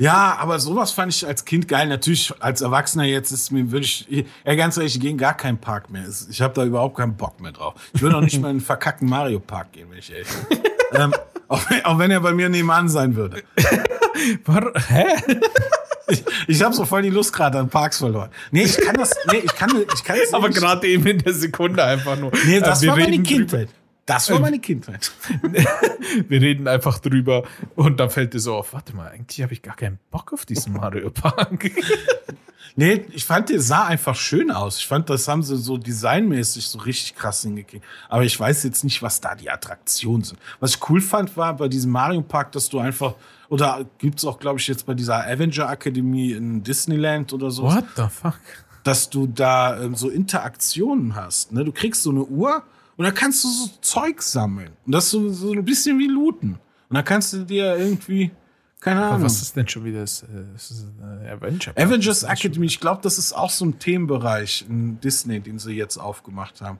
ja, aber sowas fand ich als Kind geil. Natürlich als Erwachsener jetzt ist mir, würde ich, ja ganz ehrlich, ich gehe in gar keinen Park mehr. Ich habe da überhaupt keinen Bock mehr drauf. Ich würde auch nicht mal in einen verkackten Mario Park gehen, wenn ich ehrlich bin. ähm, auch, <laughs> auch wenn er bei mir nebenan sein würde. Hä? <laughs> Ich, ich habe so voll die Lust gerade an Parks verloren. Nee, ich kann das, nee, ich kann, ich kann das Aber gerade eben in der Sekunde einfach nur. Nee, das Äh, war meine Kindheit. Das war meine Kindheit. <laughs> Wir reden einfach drüber und dann fällt dir so auf, warte mal, eigentlich habe ich gar keinen Bock auf diesen Mario Park. <laughs> Nee, ich fand, der sah einfach schön aus. Ich fand, das haben sie so designmäßig so richtig krass hingekriegt. Aber ich weiß jetzt nicht, was da die Attraktionen sind. Was ich cool fand, war bei diesem Mario Park, dass du einfach, oder gibt's auch, glaube ich, jetzt bei dieser Avenger Akademie in Disneyland oder so, What the fuck? dass du da ähm, so Interaktionen hast. Ne? Du kriegst so eine Uhr und da kannst du so Zeug sammeln. Und das ist so, so ein bisschen wie looten. Und da kannst du dir irgendwie, keine Aber Ahnung. was ist denn schon wieder das, äh, das ist, Avenger? Avengers Academy, ich glaube, das ist auch so ein Themenbereich in Disney, den sie jetzt aufgemacht haben.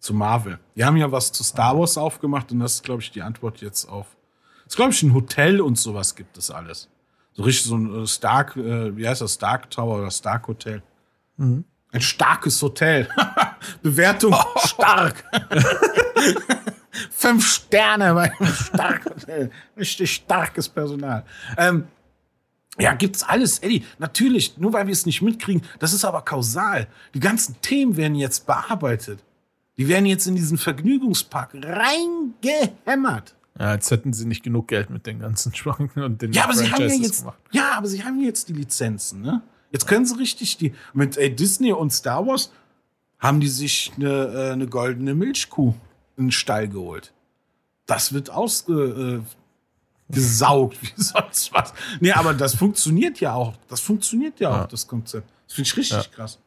Zu Marvel. Die haben ja was zu Star Wars aufgemacht und das ist, glaube ich, die Antwort jetzt auf. Das ist, glaube ich, ein Hotel und sowas gibt es alles. So richtig so ein äh, Stark, äh, wie heißt das, Stark Tower oder Stark Hotel. Mhm. Ein starkes Hotel. <laughs> Bewertung <laughs> stark. <laughs> Fünf Sterne bei einem Stark Hotel. Richtig starkes Personal. Ähm, ja, gibt's alles, Eddie. Natürlich, nur weil wir es nicht mitkriegen, das ist aber kausal. Die ganzen Themen werden jetzt bearbeitet. Die werden jetzt in diesen Vergnügungspark reingehämmert. Ja, jetzt hätten sie nicht genug Geld mit den ganzen <laughs> Schwanken und den Ja, aber sie haben ja Franchises jetzt, gemacht. ja, aber sie haben jetzt die Lizenzen, ne? Jetzt können sie richtig die, mit ey, Disney und Star Wars haben die sich eine, äh, eine goldene Milchkuh in den Stall geholt. Das wird ausgesaugt, äh, <laughs> wie sonst was. Nee, aber das funktioniert ja auch. Das funktioniert ja, Ja. auch, das Konzept. Das finde ich richtig krass.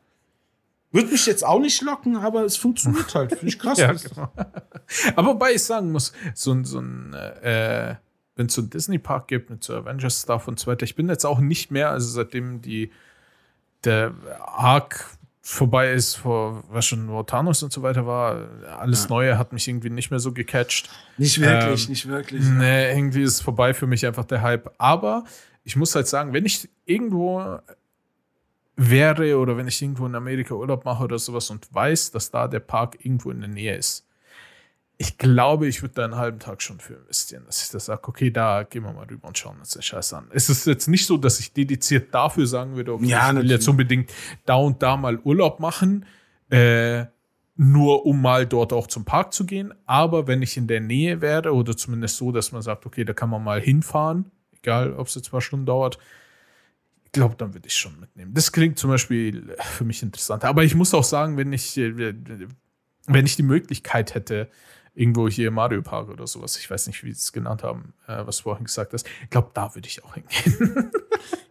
Wird mich jetzt auch nicht locken, aber es funktioniert halt. Finde ich krass. <laughs> Ja, genau. Aber wobei ich sagen muss, so ein, so ein äh, wenn es so einen Disney-Park gibt mit so Avengers-Stuff und so weiter, ich bin jetzt auch nicht mehr, also seitdem die der Arc vorbei ist, vor, was schon, wo Thanos und so weiter war, alles Ja. Neue hat mich irgendwie nicht mehr so gecatcht. Nicht wirklich, Ähm, nicht wirklich. Nee, irgendwie ist vorbei für mich einfach der Hype. Aber ich muss halt sagen, wenn ich irgendwo wäre oder wenn ich irgendwo in Amerika Urlaub mache oder sowas und weiß, dass da der Park irgendwo in der Nähe ist, ich glaube, ich würde da einen halben Tag schon für investieren, dass ich da sage, okay, da gehen wir mal rüber und schauen uns den Scheiß an. Es ist jetzt nicht so, dass ich dediziert dafür sagen würde, okay, Ja, ich will natürlich. jetzt unbedingt da und da mal Urlaub machen, äh, nur um mal dort auch zum Park zu gehen. Aber wenn ich in der Nähe wäre oder zumindest so, dass man sagt, okay, da kann man mal hinfahren, egal ob es jetzt zwei Stunden dauert, glaube, dann würde ich schon mitnehmen. Das klingt zum Beispiel für mich interessant. Aber ich muss auch sagen, wenn ich, äh, wenn ich die Möglichkeit hätte, irgendwo hier Mario Park oder sowas, ich weiß nicht, wie sie es genannt haben, äh, was du vorhin gesagt hast, ich glaube, da würde ich auch hingehen. <laughs>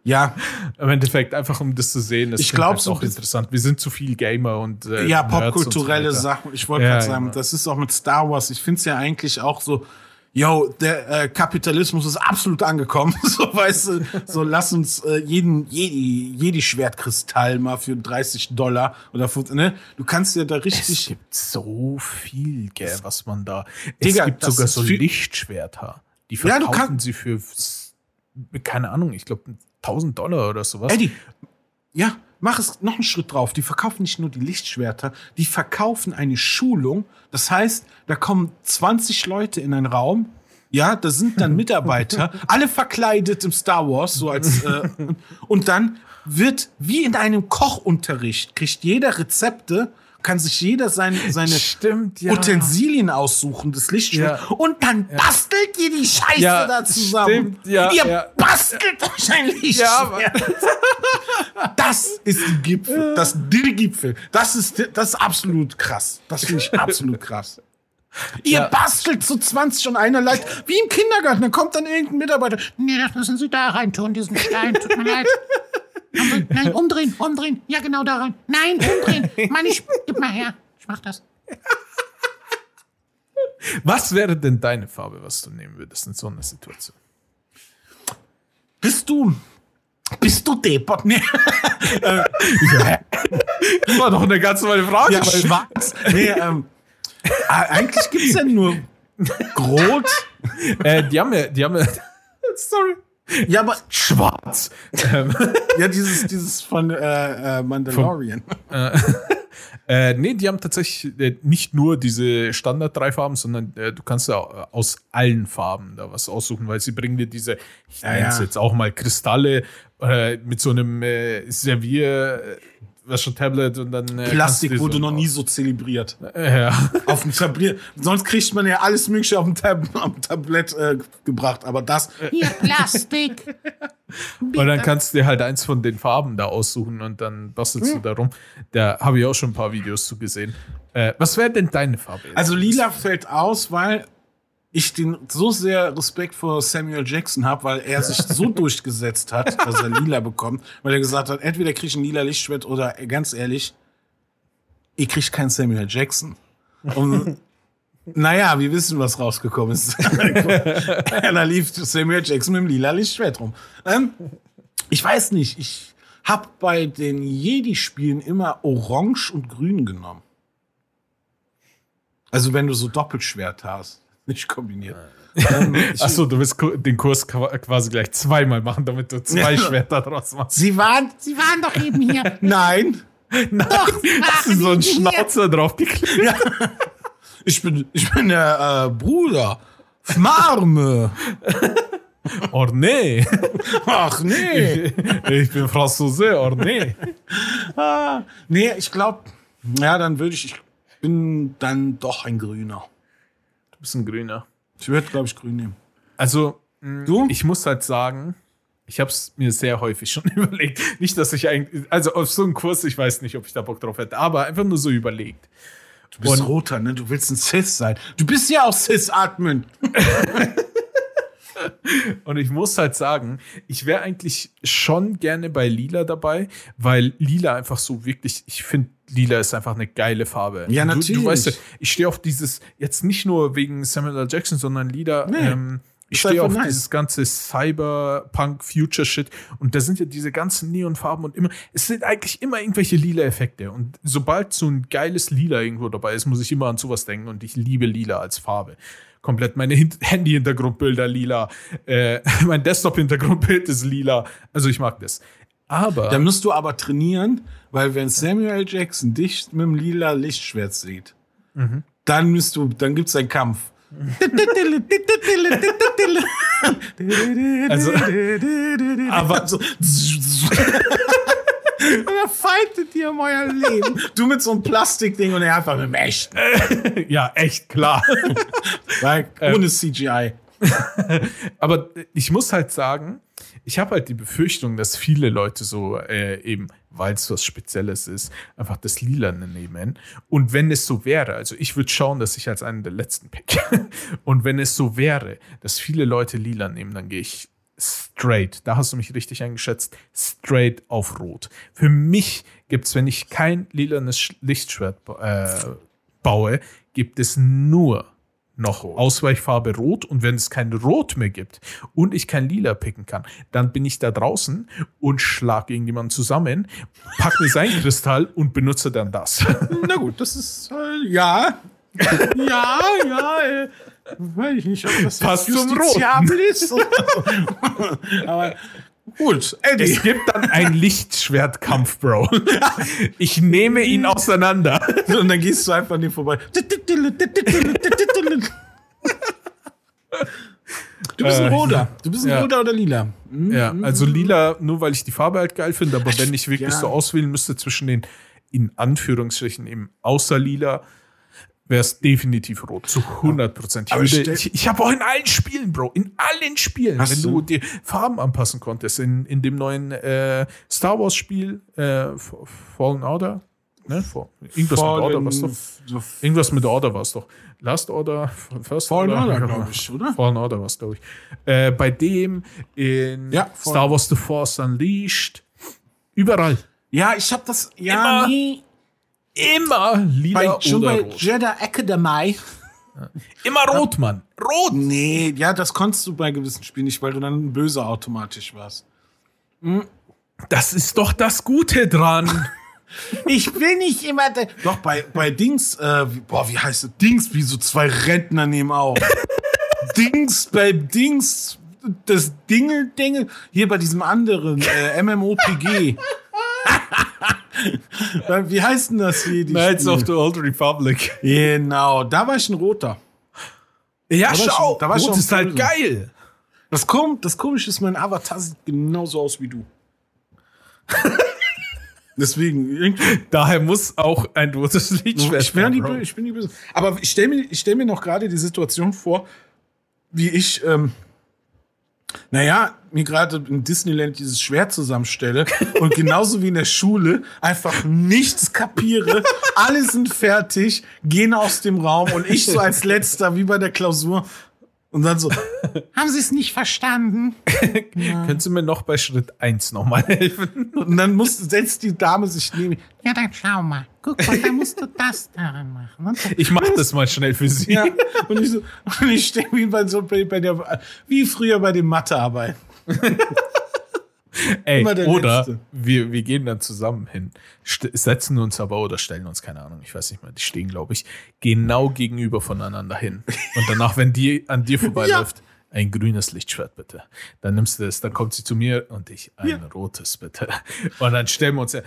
Ja, Im Endeffekt einfach, um das zu sehen. Das Ich halt so auch interessant. Wir sind zu viel Gamer und äh, ja, so popkulturelle weiter. Sachen. Ich wollte Ja, gerade sagen, genau. das ist auch mit Star Wars. Ich finde es ja eigentlich auch so, yo, der äh, Kapitalismus ist absolut angekommen. <laughs> so, weißt du, so lass uns äh, jeden, jedi, jedi Schwertkristall mal für 30 Dollar oder 50, ne? Du kannst ja da Es richtig. gibt so viel, gell, was man da. Digga, es gibt sogar so Lichtschwerter. Die Ja, du verkaufen kann- sie für, keine Ahnung, ich glaube 1000 Dollar oder sowas. Eddie, ja, mach es noch einen Schritt drauf. Die verkaufen nicht nur die Lichtschwerter, die verkaufen eine Schulung. Das heißt, da kommen 20 Leute in einen Raum. Ja, da sind dann <laughs> Mitarbeiter, alle verkleidet im Star Wars, so als äh, und dann wird wie in einem Kochunterricht kriegt jeder Rezepte, kann sich jeder seine seine Stimmt, ja. Utensilien aussuchen, das Lichtschwert. Ja. Und dann bastelt ihr die Scheiße da zusammen. stimmt, ja, ihr bastelt euch ein Lichtschwert. <laughs> Das ist die Gipfel. Das der Gipfel. Das ist, das ist absolut krass. Das finde ich absolut krass. Ihr Ja. bastelt zu 20 und einer leicht, wie im Kindergarten. Dann kommt dann irgendein Mitarbeiter. Nee, das müssen Sie da reintun, diesen Stein. Tut mir leid. <laughs> nein, umdrehen, umdrehen. Ja, genau da rein. Nein, umdrehen. Mann, ich, <laughs> gib mal her. Ich mach das. Was wäre denn deine Farbe, was du nehmen würdest in so einer Situation? Bist du, bist du deppert? Nee. <laughs> Das war doch eine ganz neue Frage. Ja, schwarz. Nee, ähm, äh, eigentlich gibt's ja nur <laughs> rot. äh, die haben ja, die haben ja, sorry, Ja, aber schwarz. Ähm, <laughs> ja, dieses, dieses von äh, äh, Mandalorian. <laughs> äh, nee, die haben tatsächlich äh, nicht nur diese Standard drei Farben, sondern äh, du kannst ja äh, aus allen Farben da was aussuchen, weil sie bringen dir diese, ich nenne es ja. jetzt auch mal Kristalle äh, mit so einem äh, Servier, äh, was schon Tablet und dann äh, Plastik wurde noch nie so zelebriert. Äh, ja. Auf dem Tablett. Sonst kriegt man ja alles Mögliche auf dem, Tab auf dem Tablett äh, gebracht. Aber das. Hier, Plastik. <laughs> Und dann kannst du dir halt eins von den Farben da aussuchen und dann bastelst du darum. Da habe ich auch schon ein paar Videos zu gesehen. Äh, was wäre denn deine Farbe? Also lila fällt aus, weil ich den so sehr Respekt vor Samuel Jackson habe, weil er sich so <laughs> durchgesetzt hat, dass er lila bekommt, weil er gesagt hat, entweder krieg ich ein lila Lichtschwert oder äh, ganz ehrlich, ihr kriegt kein Samuel Jackson. Und <laughs> naja, wir wissen, was rausgekommen ist. <laughs> da lief Samuel Jackson mit dem lila Lichtschwert rum. Ähm, ich weiß nicht, ich habe bei den Jedi-Spielen immer Orange und Grün genommen. Also wenn du so Doppelschwert hast, nicht kombiniert. Ähm, <laughs> ich- Achso, du willst den Kurs qua- quasi gleich zweimal machen, damit du zwei Ja. Schwerter draus machst. Sie waren, Sie waren doch eben hier. <laughs> Nein, Nein, hast <laughs> du so einen Schnauzer draufgeklebt? ich bin, ich bin der äh, Bruder. Marme. Nee. Ach nee. Ich bin Franzose, nee. Ah, nee, ich glaube, ja, dann würde ich, ich bin dann doch ein Grüner. Ein Grüner. Ich würde, glaube ich, Grün nehmen. Also, mh, Du? ich muss halt sagen, ich habe es mir sehr häufig schon <laughs> überlegt. Nicht, dass ich eigentlich, also auf so einen Kurs, ich weiß nicht, ob ich da Bock drauf hätte, aber einfach nur so überlegt. Du bist Und- roter, ne? Du willst ein Cis sein. Du bist ja auch Cis-Admin. <laughs> Und ich muss halt sagen, ich wäre eigentlich schon gerne bei Lila dabei, weil Lila einfach so wirklich, ich finde, Lila ist einfach eine geile Farbe. Ja, Du, natürlich. du weißt ja, ich stehe auf dieses, jetzt nicht nur wegen Samuel L. Jackson, sondern Lila, Nee, ähm, ich stehe auf nice. dieses ganze Cyberpunk-Future-Shit und da sind ja diese ganzen Neonfarben und immer, es sind eigentlich immer irgendwelche lila Effekte und sobald so ein geiles Lila irgendwo dabei ist, muss ich immer an sowas denken und ich liebe Lila als Farbe. Komplett meine Hin <laughs> Handy-Hintergrundbilder lila, äh, <laughs> mein Desktop-Hintergrundbild ist lila, also ich mag das. Aber Da musst du aber trainieren, weil wenn Samuel. Jackson dich mit dem lila Lichtschwert sieht, dann müsst du, dann gibt's einen Kampf. Also- aber- so, <laughs> und er fightet dir um euer Leben. Du mit so einem Plastikding und er einfach mit dem echten. <laughs> ja, echt klar. <laughs> Weil, Ähm. ohne CGI. Aber ich muss halt sagen, ich habe halt die Befürchtung, dass viele Leute so äh, eben, weil es was Spezielles ist, einfach das Lilane nehmen. Und wenn es so wäre, also ich würde schauen, dass ich als einen der letzten pick. <laughs> Und wenn es so wäre, dass viele Leute lila nehmen, dann gehe ich straight, da hast du mich richtig eingeschätzt, straight auf Rot. Für mich gibt es, wenn ich kein lilanes Sch- Lichtschwert äh, baue, gibt es nur noch Ausweichfarbe Rot und wenn es kein Rot mehr gibt und ich kein Lila picken kann, dann bin ich da draußen und schlag irgendjemanden zusammen, pack mir sein <laughs> Kristall und benutze dann das. <laughs> Na gut, das ist, äh, ja. Ja, ja, äh, weiß ich nicht, ob das Passt zum justiziabel ist. oder <laughs> so. Aber gut, Eddie. Es gibt dann einen Lichtschwertkampf, Bro. <laughs> Ich nehme ihn auseinander. Und dann gehst du einfach an dir vorbei. Du bist ein Äh, Roter. Du bist ein ja. Roter oder Lila. Ja, also lila, nur weil ich die Farbe halt geil finde, aber wenn ich wirklich Ja. so auswählen müsste zwischen den, in Anführungsstrichen, eben außer lila, wäre es definitiv rot. Zu 100 Prozent. Ich, Aber würde- stell- ich, ich habe auch in allen Spielen, Bro, in allen Spielen, Hast wenn du? du die Farben anpassen konntest, in, in dem neuen äh, Star Wars Spiel, äh, Fallen Order, ne? Irgendwas mit Order, was doch. Irgendwas mit Order war es doch. Last Order, First Fallen Order, Order, <laughs> glaub ich, oder? Fallen Order war es, glaube ich. Äh, bei dem in Ja, Fallen- Star Wars The Force Unleashed Überall. Ja, ich habe das. Ja, Immer. nee. Immer lila Bei, schon oder bei rot. Jedi Academy. Immer rot, Mann. Rot. Nee, ja, das konntest du bei gewissen Spielen nicht, weil du dann böse automatisch warst. Das ist doch das Gute dran. <laughs> Ich will nicht immer. de- Doch, bei, bei Dings, äh, wie, boah, wie heißt es? Dings, wie so zwei Rentner nehmen auf. <laughs> Dings, bei Dings, das Dingel, Dingel, hier bei diesem anderen, äh, MMOPG. <laughs> wie heißt denn das hier? Die Knights Spiele? of the Old Republic. Genau, da war ich ein Roter. Ja, war schau. schon- da war rot schon ist halt geil. Das, kom das Komische ist, mein Avatar sieht genauso aus wie du. <laughs> Deswegen, Daher muss auch ein rotes Lichtschwert Ich bin, die, ich bin die Böse. Aber ich stelle mir, ich stell mir noch gerade die Situation vor, wie ich, ähm, naja, mir gerade in Disneyland dieses Schwert zusammenstelle und genauso wie in der Schule einfach nichts kapiere. Alle sind fertig, gehen aus dem Raum und ich so als letzter, wie bei der Klausur. Und dann so, <laughs> haben Sie es nicht verstanden? <laughs> Könntest du mir noch bei Schritt 1 nochmal helfen? <laughs> Und dann muss, setzt die Dame sich neben. Ja, dann schau mal. Guck mal, da musst du das daran machen. So. Ich mach das mal schnell für sie. Ja, und ich, so, und ich stehe wie bei, so bei, bei der, wie früher bei den Mathearbeiten. <laughs> Ey, oder Letzte. wir, wir gehen dann zusammen hin, setzen uns aber oder stellen uns, keine Ahnung, ich weiß nicht mehr, die stehen, glaube ich, genau gegenüber voneinander hin. Und danach, wenn die an dir <laughs> vorbeiläuft, ein grünes Lichtschwert bitte. Dann nimmst du es, dann kommt sie zu mir und ich ein Ja. rotes bitte. Und dann stellen wir uns ja.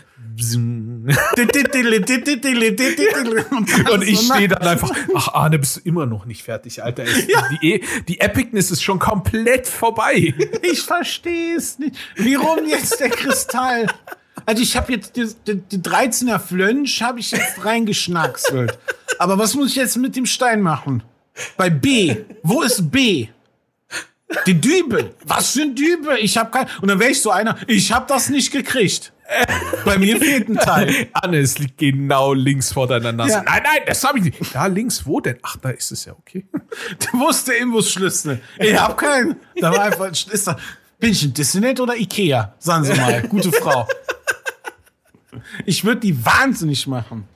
Und ich stehe dann einfach, ach Arne, bist du immer noch nicht fertig, Alter. Es, die, E- die Epicness ist schon komplett vorbei. Ich verstehe es nicht. Wie rum jetzt der Kristall? Also ich habe jetzt die, die, die 13er Flönsch habe ich jetzt reingeschnackselt. Aber was muss ich jetzt mit dem Stein machen? Bei B. Wo ist B? Die Dübel. Was für ein Dübel? Ich habe kein. Und dann wäre ich so einer. Ich habe das nicht gekriegt. Bei mir fehlt ein Teil. <laughs> Anne, es liegt genau links vor deiner Nase. Ja. Nein, nein, das habe ich nicht. Da links, wo denn? Ach, da ist es ja okay. <laughs> Der wusste Imbusschlüssel. Ich hab keinen. Da war einfach ein Schlüssel. Bin ich in Disneyland oder Ikea? Sagen Sie mal, gute Frau. Ich würde die wahnsinnig machen.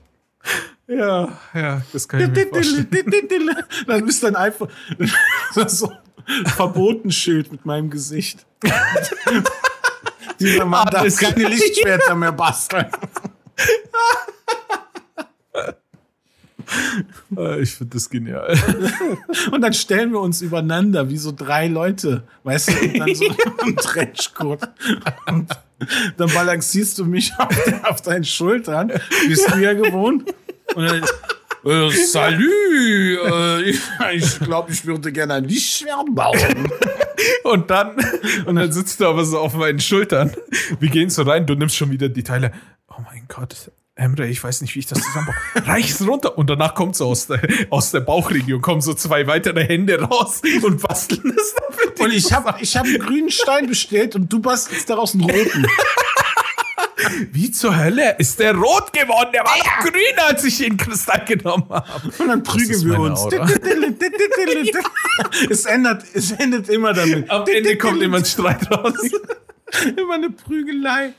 Ja, ja, das kann ich mir vorstellen. Dann ist dann einfach <laughs> so ein <laughs> Verbotenschild mit meinem Gesicht. Dieser Mann darf Alles. keine Lichtschwerter mehr basteln. Äh, Ich finde das genial. Und dann stellen wir uns übereinander, wie so drei Leute, weißt du, und dann so <laughs> <laughs> ein Trenchcoat. Und dann balancierst du mich auf, auf deinen Schultern, bist du ja gewohnt. Und dann, äh, Salü, äh, ich, <laughs> glaube, ich würde gerne ein Lichtschwert bauen. <laughs> Und dann, und dann sitzt du aber so auf meinen Schultern. Wir gehen so rein, du nimmst schon wieder die Teile. Oh mein Gott, Emre, ich weiß nicht, wie ich das zusammenbaue. Reich's runter. Und danach kommt so aus der, aus der Bauchregion, kommen so zwei weitere Hände raus und basteln es damit. Und ich habe ich hab einen grünen Stein bestellt und du bastelst daraus einen roten. <laughs> Wie zur Hölle ist der rot geworden? Der war doch grün, als ich den Kristall genommen habe. Und dann prügeln wir uns. Es, ändert, es endet immer damit. Am Ende kommt immer ein Streit raus. <laughs> Immer eine Prügelei.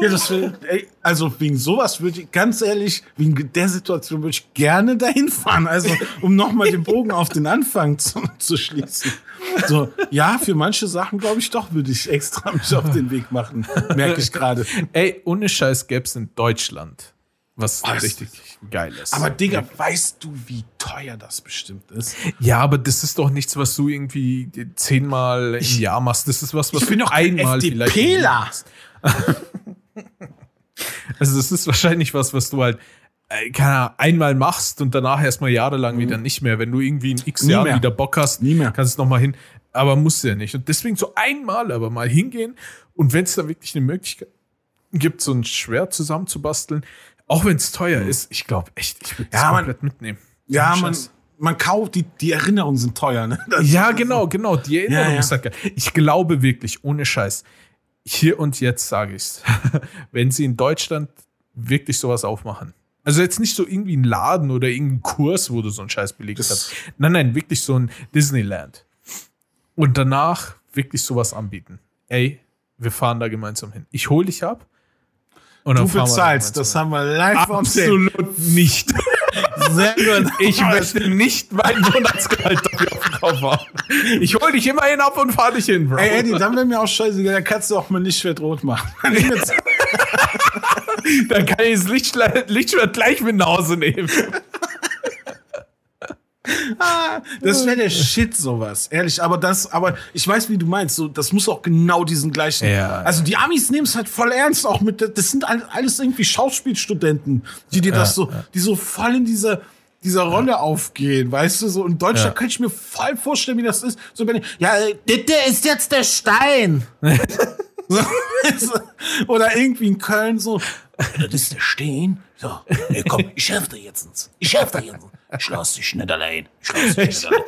Ja, das will, ey, also wegen sowas würde ich, ganz ehrlich, wegen der Situation würde ich gerne dahin fahren. Also, um nochmal den Bogen auf den Anfang zu, zu schließen. So, ja, für manche Sachen, glaube ich, doch würde ich extra mich auf den Weg machen. Merke ich gerade. Ey, ohne Scheiß gäbe es in Deutschland was Was? richtig geil ist. Aber Digga, weißt du, wie teuer das bestimmt ist? Ja, aber das ist doch nichts, was du irgendwie zehnmal im Jahr machst. Das ist was, was Ich bin du doch einmal vielleicht. <laughs> Also das ist wahrscheinlich was, was du halt keine Ahnung, einmal machst und danach erstmal jahrelang wieder nicht mehr. Wenn du irgendwie in X Mhm. Nie Jahren mehr. wieder Bock hast, kannst du noch mal hin. Aber musst du ja nicht. Und deswegen so einmal aber mal hingehen und wenn es da wirklich eine Möglichkeit gibt, so ein Schwert zusammenzubasteln, auch wenn es teuer ist, ich glaube echt, ich würde es Mhm. Ja, man- komplett mitnehmen. Ja, man, man kauft, die, die Erinnerungen sind teuer, ne? Das- Ja, genau, genau. Die Erinnerung Ja, ja. ist halt geil. Ich glaube wirklich, ohne Scheiß, hier und jetzt sage ich's, <laughs> wenn sie in Deutschland wirklich sowas aufmachen. Also jetzt nicht so irgendwie ein Laden oder irgendein Kurs, wo du so einen Scheiß belegt Das- hast. Nein, nein, wirklich so ein Disneyland. Und danach wirklich sowas anbieten. Ey, wir fahren da gemeinsam hin. Ich hol dich ab, Und dann Du bezahlst, das haben wir live. Absolut nicht. Sehr gut. Ich möchte nicht mein Monatsgehalt dafür auf den Kopf haben. Ich hol dich immerhin ab und fahr dich hin, Bro. Ey, Eddie, dann wäre mir auch scheißegal, dann kannst du auch mal Lichtschwert rot machen. <laughs> Dann kann ich das Lichtschle- Lichtschwert gleich mit nach Hause nehmen. Das wäre der Shit, sowas. Ehrlich, aber das, aber ich weiß, wie du meinst. So, das muss auch genau diesen gleichen. Ja. Also die Amis nehmen es halt voll ernst, auch mit, das sind all- alles irgendwie Schauspielstudenten, die dir das so, die so voll in dieser, dieser Rolle aufgehen, weißt du, so in Deutschland Ja. kann ich mir voll vorstellen, wie das ist. So, wenn ich, ja, äh, das ist jetzt der Stein. <laughs> so, du, oder irgendwie in Köln so, das ist der Stein. So, nee, komm, ich helfe dir jetzt. Ich helfe dir jetzt. Ich lass dich nicht allein. Ich lass dich nicht allein.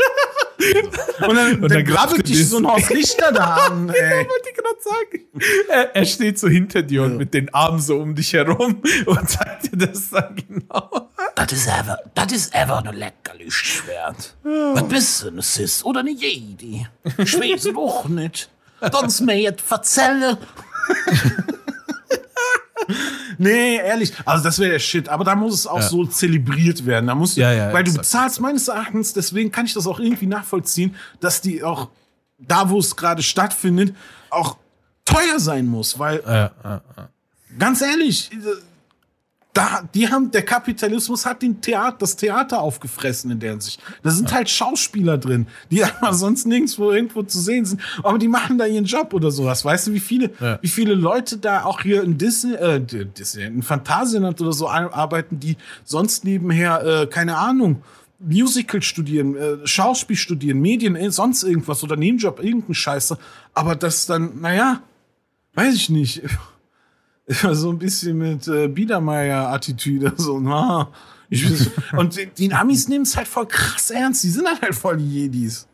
Und dann, Und dann dann grabbelt dich so ein Haus Lichter da an, <laughs> ey. wollte ich gerade sagen. Er, er steht so hinter dir und mit den Armen so um dich herum und sagt dir das dann genau. Das ist einfach, das ist lecker Lichtschwert. Was bist du, ein Sis oder eine Jedi? Ich weiß es auch nicht. Sonst mir jetzt verzelle. Nee, ehrlich. Also das wäre der Shit. Aber da muss es auch so zelebriert werden. Da muss, Ja, ja, weil du exakt. bezahlst meines Erachtens, deswegen kann ich das auch irgendwie nachvollziehen, dass die auch da, wo es gerade stattfindet, auch teuer sein muss. Weil, Ja, ja, ganz ehrlich, da, die haben, der Kapitalismus hat den Theater, das Theater aufgefressen in der Hinsicht. Da sind halt Schauspieler drin, die <laughs> aber sonst nirgendwo irgendwo zu sehen sind, aber die machen da ihren Job oder sowas. Weißt du, wie viele, Ja. wie viele Leute da auch hier in Disney, äh, Disney, in Phantasialand oder so ar- arbeiten, die sonst nebenher, äh, keine Ahnung, Musical studieren, äh, Schauspiel studieren, Medien, äh, sonst irgendwas oder Nebenjob, irgendein Scheiße. Aber das dann, naja, weiß ich nicht. <laughs> So ein bisschen mit äh, Biedermeier-Attitüde. So, na, <laughs> Und die, die Amis nehmen es halt voll krass ernst. Die sind halt, halt voll die Jedis.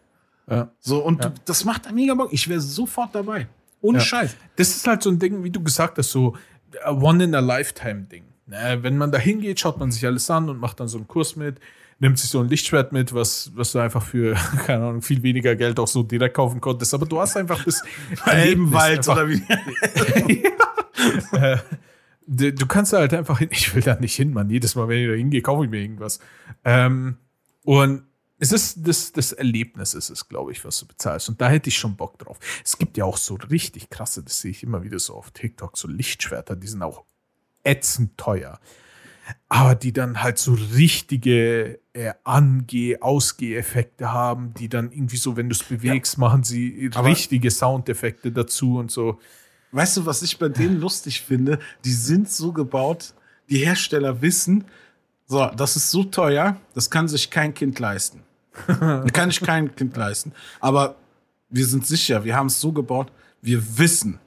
ja. So, und das macht mega Bock. Ich wäre sofort dabei. Ohne Ja. Scheiß. Das ist halt so ein Ding, wie du gesagt hast, so a One-in-a-Lifetime-Ding. Ne, Wenn man da hingeht, schaut man sich alles an und macht dann so einen Kurs mit, nimmt sich so ein Lichtschwert mit, was, was du einfach für, <laughs> keine Ahnung, viel weniger Geld auch so direkt kaufen konntest. Aber du hast einfach das <laughs> Elbenwald oder wie. <laughs> Du du kannst da halt einfach hin. Ich will da nicht hin, Mann. Jedes Mal, wenn ich da hingehe, kaufe ich mir irgendwas. Ähm, und es ist das, das Erlebnis, ist es, glaube ich, was du bezahlst. Und da hätte ich schon Bock drauf. Es gibt ja auch so richtig krasse, das sehe ich immer wieder so auf TikTok, so Lichtschwerter, die sind auch ätzend teuer. Aber die dann halt so richtige äh, Angeh-, Ausgeh-Effekte haben, die dann irgendwie so, wenn du es bewegst, machen sie Aber- richtige Soundeffekte dazu und so. Weißt du, was ich bei denen lustig finde? Die sind so gebaut, die Hersteller wissen, so, das ist so teuer, das kann sich kein Kind leisten. <laughs> kann sich kein Kind leisten. Aber wir sind sicher, wir haben es so gebaut, wir wissen,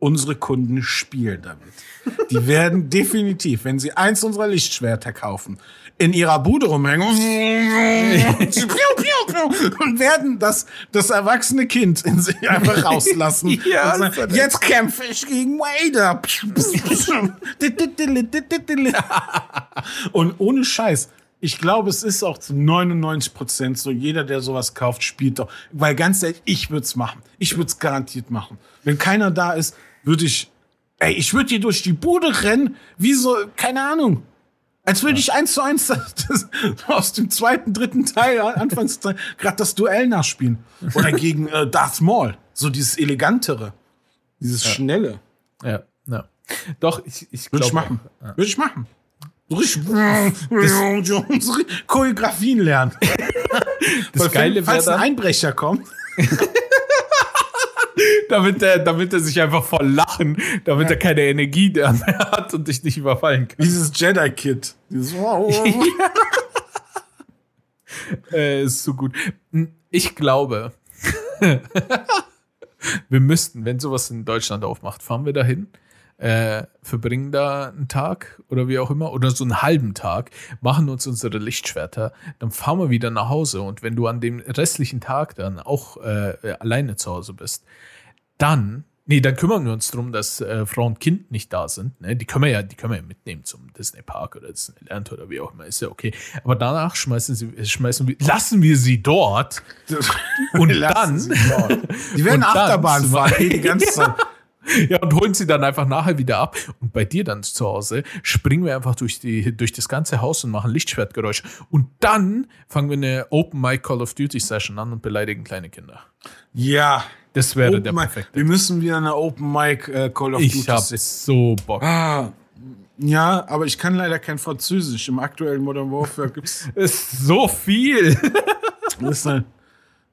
unsere Kunden spielen damit. Die werden definitiv, wenn sie eins unserer Lichtschwerter kaufen, in ihrer Bude rumhängen und <laughs> werden das, das erwachsene Kind in sich einfach rauslassen. <laughs> Ja, sagen, jetzt kämpfe ich gegen Wader. <laughs> und ohne Scheiß. Ich glaube, es ist auch zu 99 Prozent so, jeder, der sowas kauft, spielt doch. Weil ganz ehrlich, ich würde es machen. Ich würde es garantiert machen. Wenn keiner da ist, würde ich, ey, ich würde hier durch die Bude rennen, wie so, keine Ahnung. Als würde ich eins zu eins das, das, aus dem zweiten, dritten Teil, Anfangsteil, <laughs> gerade das Duell nachspielen. Oder gegen äh, Darth Maul. So dieses Elegantere. Dieses Schnelle. Ja, ja. Doch, ich, ich Würde ich machen. Würde ich machen. So richtig <laughs> richtig Choreografien lernen. <laughs> Das Weil, Geile wäre falls ein Einbrecher kommt. Damit er, damit er sich einfach voll lachen, damit er keine Energie mehr hat und dich nicht überfallen kann. Dieses Jedi-Kid. Dieses <laughs> Äh, ist so gut. Ich glaube, <laughs> wir müssten, wenn sowas in Deutschland aufmacht, fahren wir dahin, äh, verbringen da einen Tag oder wie auch immer, oder so einen halben Tag, machen uns unsere Lichtschwerter, dann fahren wir wieder nach Hause. Und wenn du an dem restlichen Tag dann auch äh, alleine zu Hause bist, dann, nee, dann kümmern wir uns darum, dass äh, Frau und Kind nicht da sind. Ne? Die können wir ja, die können wir ja mitnehmen zum Disney Park oder Disneyland oder wie auch immer, ist ja okay. Aber danach schmeißen sie, schmeißen wir, lassen wir sie dort <laughs> und dann, Sie dort. Die werden Achterbahn fahren, die ganze Zeit. <laughs> Ja, und holen sie dann einfach nachher wieder ab. Und bei dir dann zu Hause springen wir einfach durch, die, durch das ganze Haus und machen Lichtschwertgeräusche. Und dann fangen wir eine Open Mic Call of Duty Session an und beleidigen kleine Kinder. Ja. Das wäre Open der perfekte. Wir müssen wieder eine Open Mic äh, Call of Ich Duty hab sehen. so Bock. Ah, ja, aber ich kann leider kein Französisch. Im aktuellen Modern Warfare gibt's Ist so viel. das ist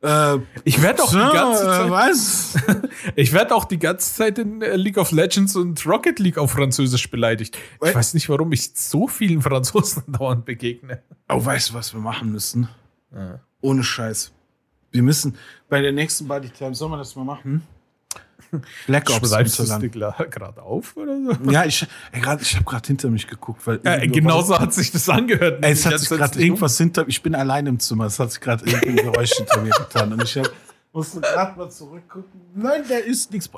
äh, Ich werde auch, die ganze äh, Zeit- was? <laughs> ich werd auch die ganze Zeit in äh, League of Legends und Rocket League auf Französisch beleidigt. Ich weiß nicht, warum ich so vielen Franzosen <laughs> dauernd begegne. Oh, weißt du, was wir machen müssen? Ohne Scheiß. Wir müssen bei der nächsten Body Time, sollen wir das mal machen? Black Ops Schreibst du es dir runterladen. gra- gerade auf oder so? Ja, ich, ey, grad, ich habe gerade hinter mich geguckt, weil Ja, genauso hat sich das angehört. Ey, es hat sich gerade irgendwas hinter Ich bin allein im Zimmer. Es hat sich gerade irgendwie ein Geräusch hinter mir getan. Und ich hab, musste gerade mal zurückgucken. Nein, der ist nichts.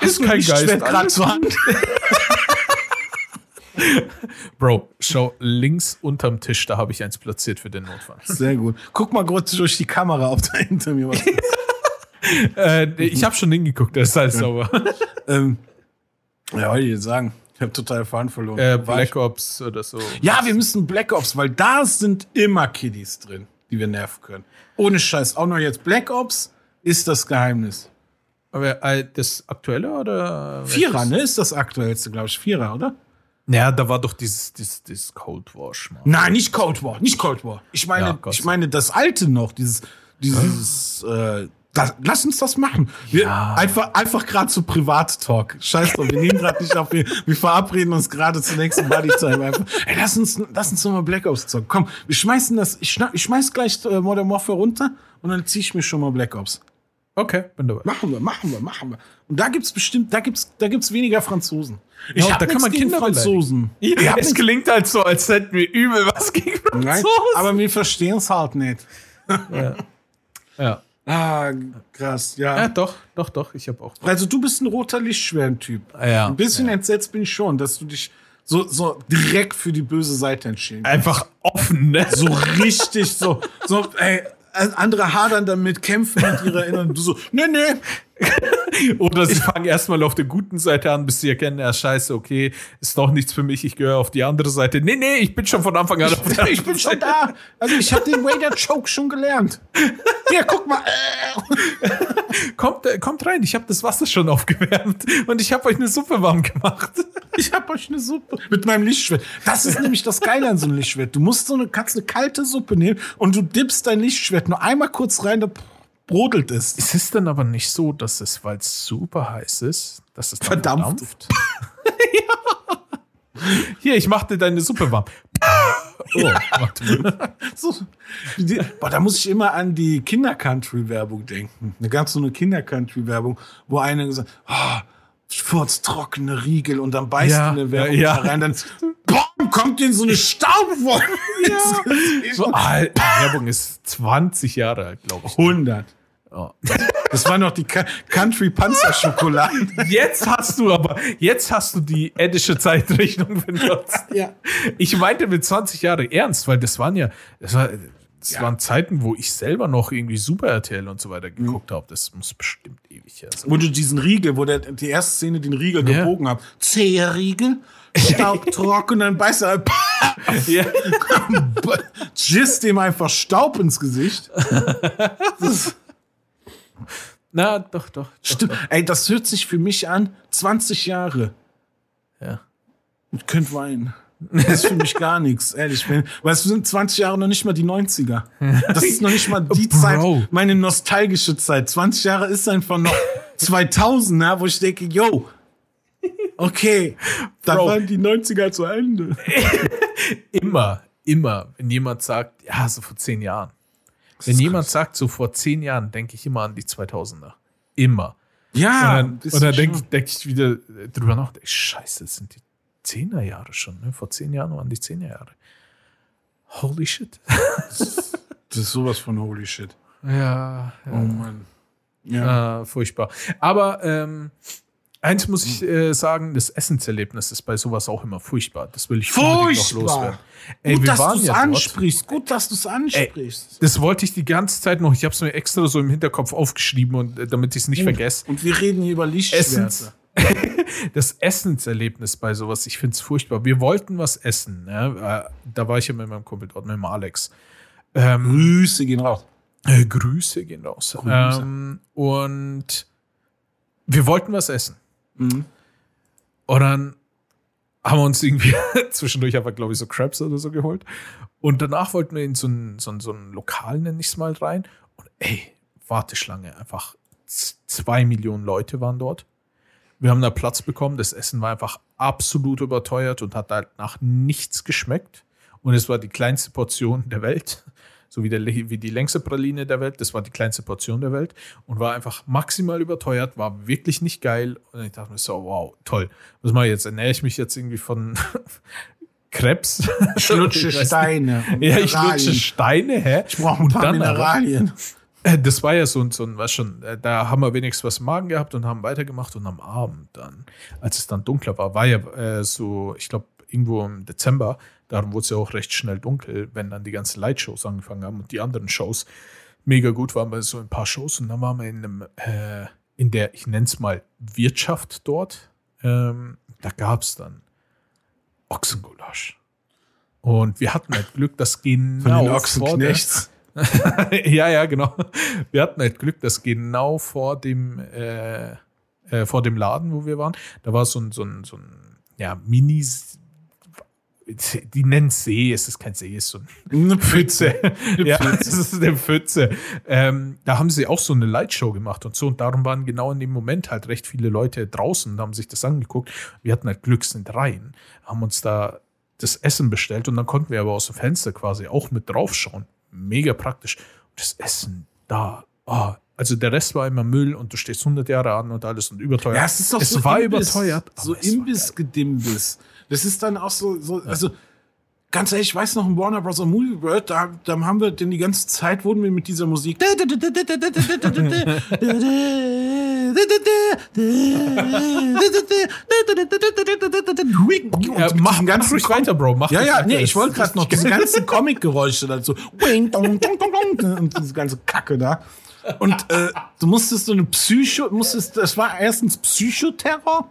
Ist kein Geist, gerade alles zur Hand. Bro, schau links unterm Tisch, da habe ich eins platziert für den Notfall. Sehr gut. Guck mal kurz durch die Kamera, ob da hinter mir was <laughs> ist. Äh, ich habe schon hingeguckt, das ist alles sauber. <laughs> ähm, ja, wollte ich jetzt sagen. Ich habe total Fahren verloren. Äh, Black Ops oder so. ja, wir müssen Black Ops, weil da sind immer Kiddies drin, die wir nerven können. Ohne Scheiß. Auch noch jetzt Black Ops ist das Geheimnis. Aber äh, das aktuelle oder? Vierer, ne? Ist das aktuellste, glaube ich. Vierer, oder? Ja, da war doch dieses, dieses, dieses Cold War Schmarrn. Nein, nicht Cold War, nicht Cold War. Ich meine, Ja, ich meine das alte noch, dieses, dieses, äh, das, lass uns das machen. Wir, Ja. Einfach, einfach gerade zu Privat-Talk. Scheiß drauf, wir nehmen gerade nicht auf, wir, wir verabreden uns gerade zur nächsten Buddy Time. Einfach. Ey, lass uns, lass uns nochmal Black Ops zocken. Komm, wir schmeißen das, ich, schna- ich schmeiß gleich äh, Modern Warfare runter und dann zieh ich mir schon mal Black Ops. Okay, bin dabei. Machen wir, machen wir, machen wir. Und da gibt's bestimmt, da gibt's, da gibt's weniger Franzosen. Ich Ja, hab da kann man gegen Kinder Franzosen. Ja, es klingt halt so, als hätten wir übel was gegen Nein, Franzosen. aber wir verstehen es halt nicht. Ja. Ah, krass, ja. ja, doch, doch, doch, ich habe auch. Also du bist ein roter Lichtschweren-Typ. Ja, Ein bisschen entsetzt bin ich schon, dass du dich so, so direkt für die böse Seite entschieden hast. Einfach offen, ne? So richtig, so, so, ey, andere hadern damit, kämpfen mit ihrer Inneren. Du so, nee, nee. <laughs> Oder sie fangen erstmal auf der guten Seite an, bis sie erkennen, ja, scheiße, okay, ist doch nichts für mich, ich gehöre auf die andere Seite. Nee, nee, ich bin schon von Anfang an auf der Ich bin schon da. Also ich habe den Wader Choke schon gelernt. Hier, guck mal. <laughs> Kommt, äh, kommt rein, ich habe das Wasser schon aufgewärmt und ich habe euch eine Suppe warm gemacht. <laughs> Ich hab euch eine Suppe mit meinem Lichtschwert. Das ist nämlich das Geile an so einem Lichtschwert. Du musst so eine, kannst eine kalte Suppe nehmen und du dippst dein Lichtschwert nur einmal kurz rein, da brodelt es. Es ist dann aber nicht so, dass es, weil es super heiß ist, dass es dann Verdampft. <laughs> Hier, ich mach dir deine Suppe warm. <laughs> Oh, mal. <laughs> So, die, boah, da muss ich immer an die Kinder-Country-Werbung denken. Da gab so eine Kinder-Country-Werbung, wo einer gesagt hat, oh, furztrockene Riegel und dann beißt Ja, in der Werbung ja, da rein, dann boom, kommt in so eine Staubwolke. Ja. So, Werbung ist 20 Jahre alt, glaube ich. 100. Ja. Das war noch die Ka- Country-Panzerschokolade. Jetzt hast du aber, jetzt hast du die eddische Zeitrechnung benutzt. Ja. Ich meinte mit 20 Jahre ernst, weil das waren ja, das, war, das Ja. waren Zeiten, wo ich selber noch irgendwie Super RTL und so weiter geguckt habe. Das muss bestimmt ewig her sein. Wo du diesen Riegel, wo der, die erste Szene den Riegel Ja. gebogen hat. Zäher Riegel, staubtrocken <laughs> und dann beißt er, <laughs> Ja. <laughs> jizzt dem einfach Staub ins Gesicht. Das, Na, doch, doch. doch. stimmt. Ey, das hört sich für mich an, 20 Jahre. Ja. Ich könnte weinen. Das ist für mich <laughs> gar nichts, ehrlich. Weil es sind 20 Jahre noch nicht mal die 90er. Das ist noch nicht mal die Bro. Zeit, meine nostalgische Zeit. 20 Jahre ist einfach noch <laughs> 2000, ja, wo ich denke, yo, okay, da waren die 90er zu Ende. <laughs> Immer, immer, wenn jemand sagt, ja, so vor zehn Jahren. Wenn jemand sagt, so vor zehn Jahren, denke ich immer an die 2000er. Immer. Ja, und dann, das und dann denke denk ich wieder äh, drüber nach, ich, scheiße, das sind die 10er Jahre schon. Ne? Vor zehn Jahren waren die 10er Jahre. Holy shit. <laughs> das ist sowas von holy shit. Ja, Oh Mann. Ja. Äh, furchtbar. Aber ähm, eins muss ich äh, sagen, das Essenserlebnis ist bei sowas auch immer furchtbar. Das will ich unbedingt noch Furchtbar. loswerden. Ey, Gut, dass du es ja dort. ansprichst. Gut, dass du es ansprichst. Das wollte ich die ganze Zeit noch. Ich habe es mir extra so im Hinterkopf aufgeschrieben, und, äh, damit ich es nicht vergesse. Und wir reden hier über Lichtschwerter. Essens, <laughs> das Essenserlebnis bei sowas, ich finde es furchtbar. Wir wollten was essen. Ne? Äh, Da war ich ja mit meinem Kumpel dort, mit dem Alex. Ähm, Grüße gehen raus. äh, Grüße gehen raus. Grüße. Ähm, und wir wollten was essen. Mhm. Und dann haben wir uns irgendwie <laughs> zwischendurch einfach, glaube ich, so Crabs oder so geholt. Und danach wollten wir in so ein, so ein, so ein Lokal, nenne ich es mal, rein. Und ey, Warteschlange, einfach zwei Millionen Leute waren dort. Wir haben da Platz bekommen. Das Essen war einfach absolut überteuert und hat halt nach nichts geschmeckt. Und es war die kleinste Portion der Welt. So wie, der, wie die längste Praline der Welt. Das war die kleinste Portion der Welt. Und war einfach maximal überteuert, war wirklich nicht geil. Und ich dachte mir so, wow, toll. Was mache ich jetzt? Ernähre ich mich jetzt irgendwie von <laughs> Krebs? Ich lutsche <laughs> Steine. Ja, ich lutsche Steine, hä? Ich brauche ein paar dann aber- Mineralien. Äh, Das war ja so ein, so ein, was schon, äh, da haben wir wenigstens was im Magen gehabt und haben weitergemacht und am Abend dann, als es dann dunkler war, war ja äh, so, ich glaube, irgendwo im Dezember, darum wurde es ja auch recht schnell dunkel, wenn dann die ganzen Lightshows angefangen haben und die anderen Shows mega gut waren wir so ein paar Shows und dann waren wir in einem, äh, in der, ich nenne es mal, Wirtschaft dort. Ähm, da gab es dann Ochsengulasch. Und wir hatten halt Glück, dass Von den genau vor der, Ochsenknechts. <laughs> ja, ja, genau. Wir hatten halt Glück, dass genau vor dem, äh, äh, vor dem Laden, wo wir waren, da war so ein, so ein, so ein ja, Mini, die nennen es See, es ist kein See, es ist so ein Eine <laughs> Pfütze. ja, <laughs> es ist eine Pfütze. Ähm, da haben sie auch so eine Lightshow gemacht und so. Und darum waren genau in dem Moment halt recht viele Leute draußen und haben sich das angeguckt. Wir hatten halt Glück, sind rein, haben uns da das Essen bestellt und dann konnten wir aber aus dem Fenster quasi auch mit draufschauen. Mega praktisch. Und das Essen da, oh, also der Rest war immer Müll und du stehst 100 Jahre an und alles und überteuert. Ja, es ist doch es so war Imbiss, überteuert. So Imbiss-Gedimbiss. Das ist dann auch so, so also ganz ehrlich, ich weiß noch, im Warner Bros. Movie World, da, da haben wir denn die ganze Zeit, wurden wir mit dieser Musik <laughs> Ja, mach, mach ruhig weiter, Bro. Mach Ja, ja, nee, ich wollte gerade noch diese ganzen <laughs> Comic-Geräusche dazu. Und diese ganze Kacke da. Und äh, du musstest so eine Psycho, musstest, das war erstens Psychoterror,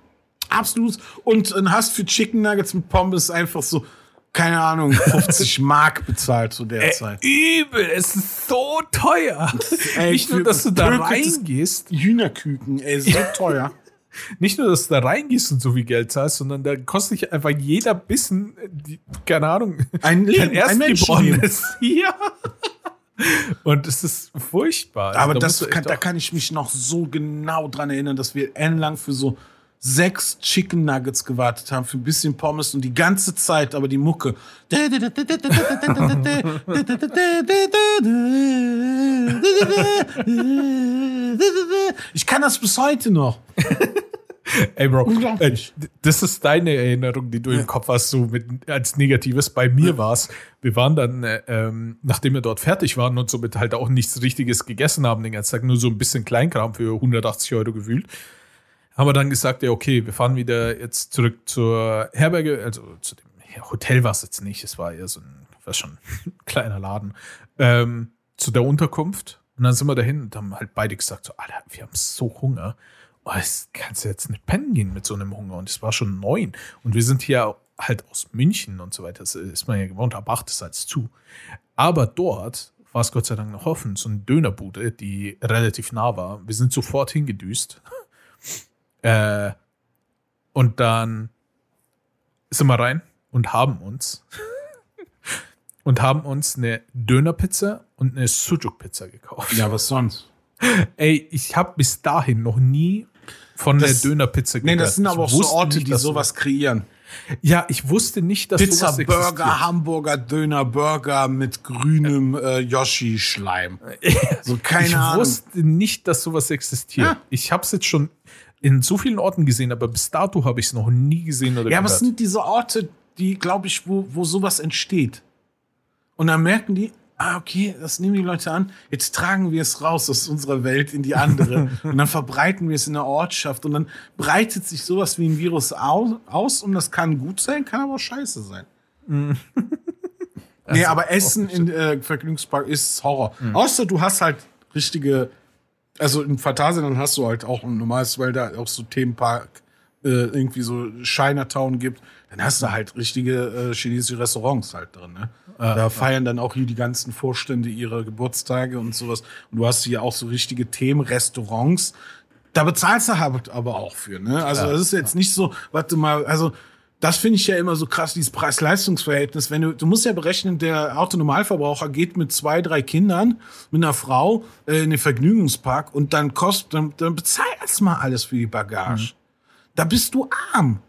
absolut, und dann hast für Chicken Nuggets mit Pommes einfach so, keine Ahnung, 50 <laughs> Mark bezahlt zu der Zeit. Übel, es ist so teuer. Ey, Nicht nur, dass du da reingehst, Hühnerküken, ey, so <laughs> teuer. nicht nur, dass du da reingehst und so viel Geld zahlst, sondern da kostet dich einfach jeder Bissen, äh, die, keine Ahnung, Ein <laughs> Leben, ein. Erstgeborenes. Ja. Und es ist furchtbar. Also Aber da das kann, da kann ich mich noch so genau dran erinnern, dass wir endlang für so sechs Chicken Nuggets gewartet haben, für ein bisschen Pommes und die ganze Zeit aber die Mucke. Ich kann das bis heute noch. Ey, Bro, das ist deine Erinnerung, die du im Kopf hast, so mit, als Negatives. Bei mir war's. Wir waren dann, äh, ähm, nachdem wir dort fertig waren und somit halt auch nichts Richtiges gegessen haben den ganzen Tag, nur so ein bisschen Kleinkram für 180 Euro gewühlt, haben wir dann gesagt, ja, okay, wir fahren wieder jetzt zurück zur Herberge, also zu dem Hotel war es jetzt nicht, es war eher so ein, war schon <laughs> ein kleiner Laden, ähm, zu der Unterkunft. Und dann sind wir dahin und haben halt beide gesagt, so, Alter, wir haben so Hunger. Oh, das kannst du jetzt nicht pennen gehen mit so einem Hunger. Und es war schon neun. Und wir sind hier halt aus München und so weiter. Das ist man ja gewohnt, ab acht ist als zu. Aber dort war es Gott sei Dank noch offen. So eine Dönerbude, die relativ nah war. Wir sind sofort hingedüst. Äh, und dann sind wir rein und haben uns <laughs> und haben uns eine Dönerpizza und eine Sujuk-Pizza gekauft. Ja, was sonst? Ey, ich habe bis dahin noch nie von Das- der Dönerpizza Nee, gehört. das sind Ich aber auch so Orte, nicht, die sowas kreieren. Ja, ich wusste nicht, dass Pizza, sowas Burger, existiert. Hamburger, Döner, Burger mit grünem äh, Yoshi-Schleim. <laughs> So keine ich Ahnung. wusste nicht, dass sowas existiert. Ja. Ich habe es jetzt schon in so vielen Orten gesehen, aber bis dato habe ich es noch nie gesehen oder Ja, aber es gehört. sind diese Orte, die, glaube ich, wo, wo sowas entsteht. Und dann merken die, ah, okay, das nehmen die Leute an, jetzt tragen wir es raus aus unserer Welt in die andere. <laughs> und dann verbreiten wir es in der Ortschaft und dann breitet sich sowas wie ein Virus au aus und das kann gut sein, kann aber auch scheiße sein. nee, <laughs> aber Essen in äh, Vergnügungspark ist Horror. Außer du hast halt richtige, also in Phantasialand hast du halt auch ein normales, weil da auch so Themenpark äh, irgendwie so Chinatown gibt, dann hast du halt richtige äh, chinesische Restaurants halt drin. Ne? da feiern dann auch hier die ganzen Vorstände ihre Geburtstage und sowas. Und du hast hier auch so richtige Themenrestaurants. Da bezahlst du halt aber auch für. Ne? Also das ist jetzt nicht so, warte mal, also das finde ich ja immer so krass, dieses Preis-Leistungs-Verhältnis. Wenn du, du musst ja berechnen, der Autonormalverbraucher geht mit zwei, drei Kindern, mit einer Frau äh, in den Vergnügungspark und dann kostet, dann, dann bezahl erst mal alles für die Bagage. Da bist du arm.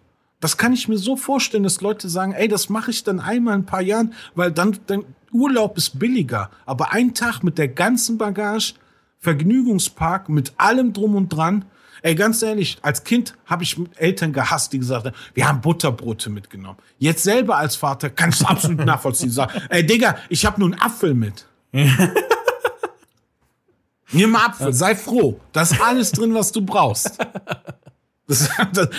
Das kann ich mir so vorstellen, dass Leute sagen, ey, das mache ich dann einmal in ein paar Jahren, weil dann, dann Urlaub ist billiger. Aber ein Tag mit der ganzen Bagage, Vergnügungspark mit allem drum und dran. Ey, ganz ehrlich, als Kind habe ich Eltern gehasst, die gesagt haben, wir haben Butterbrote mitgenommen. Jetzt selber als Vater kann ich absolut <laughs> nachvollziehen. Sag, ey, Digga, ich habe nur einen Apfel mit. <laughs> Nimm mal Apfel, sei froh. Da ist alles drin, was du brauchst. <laughs> Das, das,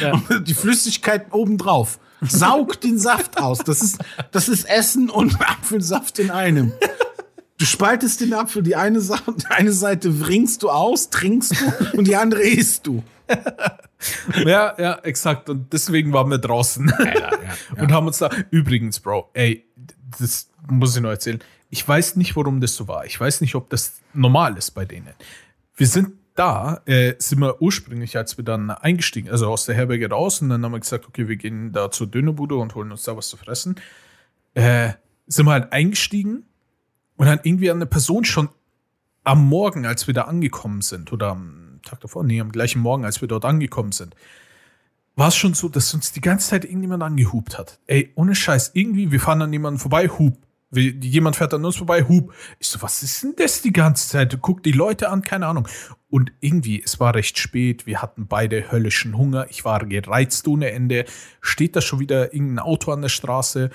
Die Flüssigkeit obendrauf. Saug den Saft aus. Das ist, das ist Essen und Apfelsaft in einem. Du spaltest den Apfel, die eine, Sa <laughs> die eine Seite wringst du aus, trinkst du und die andere isst du. Ja, ja, exakt. Und deswegen waren wir draußen <laughs> und haben uns da. Übrigens, Bro, ey, das muss ich nur erzählen. Ich weiß nicht, warum das so war. Ich weiß nicht, ob das normal ist bei denen. Wir sind da, äh, sind wir ursprünglich, als wir dann eingestiegen, also aus der Herberge raus, und dann haben wir gesagt, okay, wir gehen da zur Dönerbude und holen uns da was zu fressen. Äh, sind wir halt eingestiegen und dann irgendwie eine Person schon am Morgen, als wir da angekommen sind, oder am Tag davor, nee, am gleichen Morgen, als wir dort angekommen sind, war es schon so, dass uns die ganze Zeit irgendjemand angehupt hat. Ey, ohne Scheiß, irgendwie, wir fahren an jemanden vorbei. Wir- Jemand fährt an uns vorbei, hub. Ich so, was ist denn das die ganze Zeit? Guck die Leute an, keine Ahnung. Und irgendwie, es war recht spät, wir hatten beide höllischen Hunger, ich war gereizt ohne Ende. Steht da schon wieder irgendein Auto an der Straße?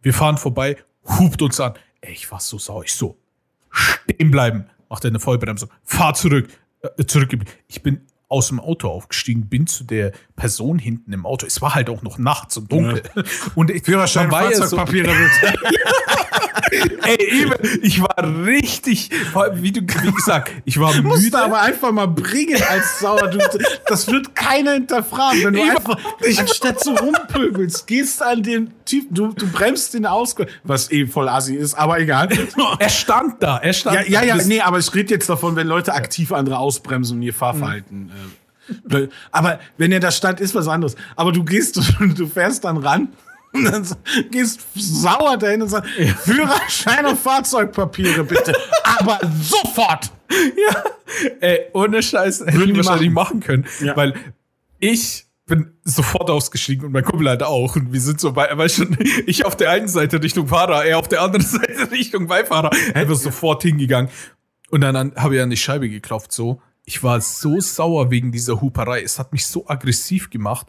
Wir fahren vorbei, hupt uns an. Ey, ich war so sauer, ich so, stehen bleiben. Macht er eine Vollbremsung. Fahr zurück. Äh, zurück. Ich bin aus dem Auto aufgestiegen, bin zu der Person hinten im Auto. Es war halt auch noch nachts und dunkel. Und ich, Führerschein, <laughs> <laughs> ja so, Fahrzeugpapiere bitte. Ey, eben, ich war richtig, wie du, wie gesagt, ich war musst müde. du aber einfach mal bringen als Sauer. Du, das wird keiner hinterfragen. Wenn du Ich- einfach, anstatt so rumpöbelst, gehst an den Typen, du, du bremst den aus, was eh voll assi ist, aber egal. <laughs> Er stand da, er stand Ja, ja, ja, nee, aber ich rede jetzt davon, wenn Leute aktiv andere ausbremsen und ihr Fahrverhalten. Äh, blöd. aber wenn er da stand, ist was anderes. Aber du gehst, <laughs> du fährst dann ran. Und dann gehst sauer dahin und sagst, Führerschein und Fahrzeugpapiere bitte. Aber sofort! Ja, ey, ohne Scheiß hätte ich wahrscheinlich machen, können, Ja. weil ich bin sofort ausgestiegen und mein Kumpel halt auch und wir sind so bei, weil schon ich auf der einen Seite Richtung Fahrer, er auf der anderen <laughs> Seite Richtung Beifahrer, er ist sofort hingegangen und dann an- habe ich an die Scheibe geklopft so. Ich war so sauer wegen dieser Huperei. Es hat mich so aggressiv gemacht.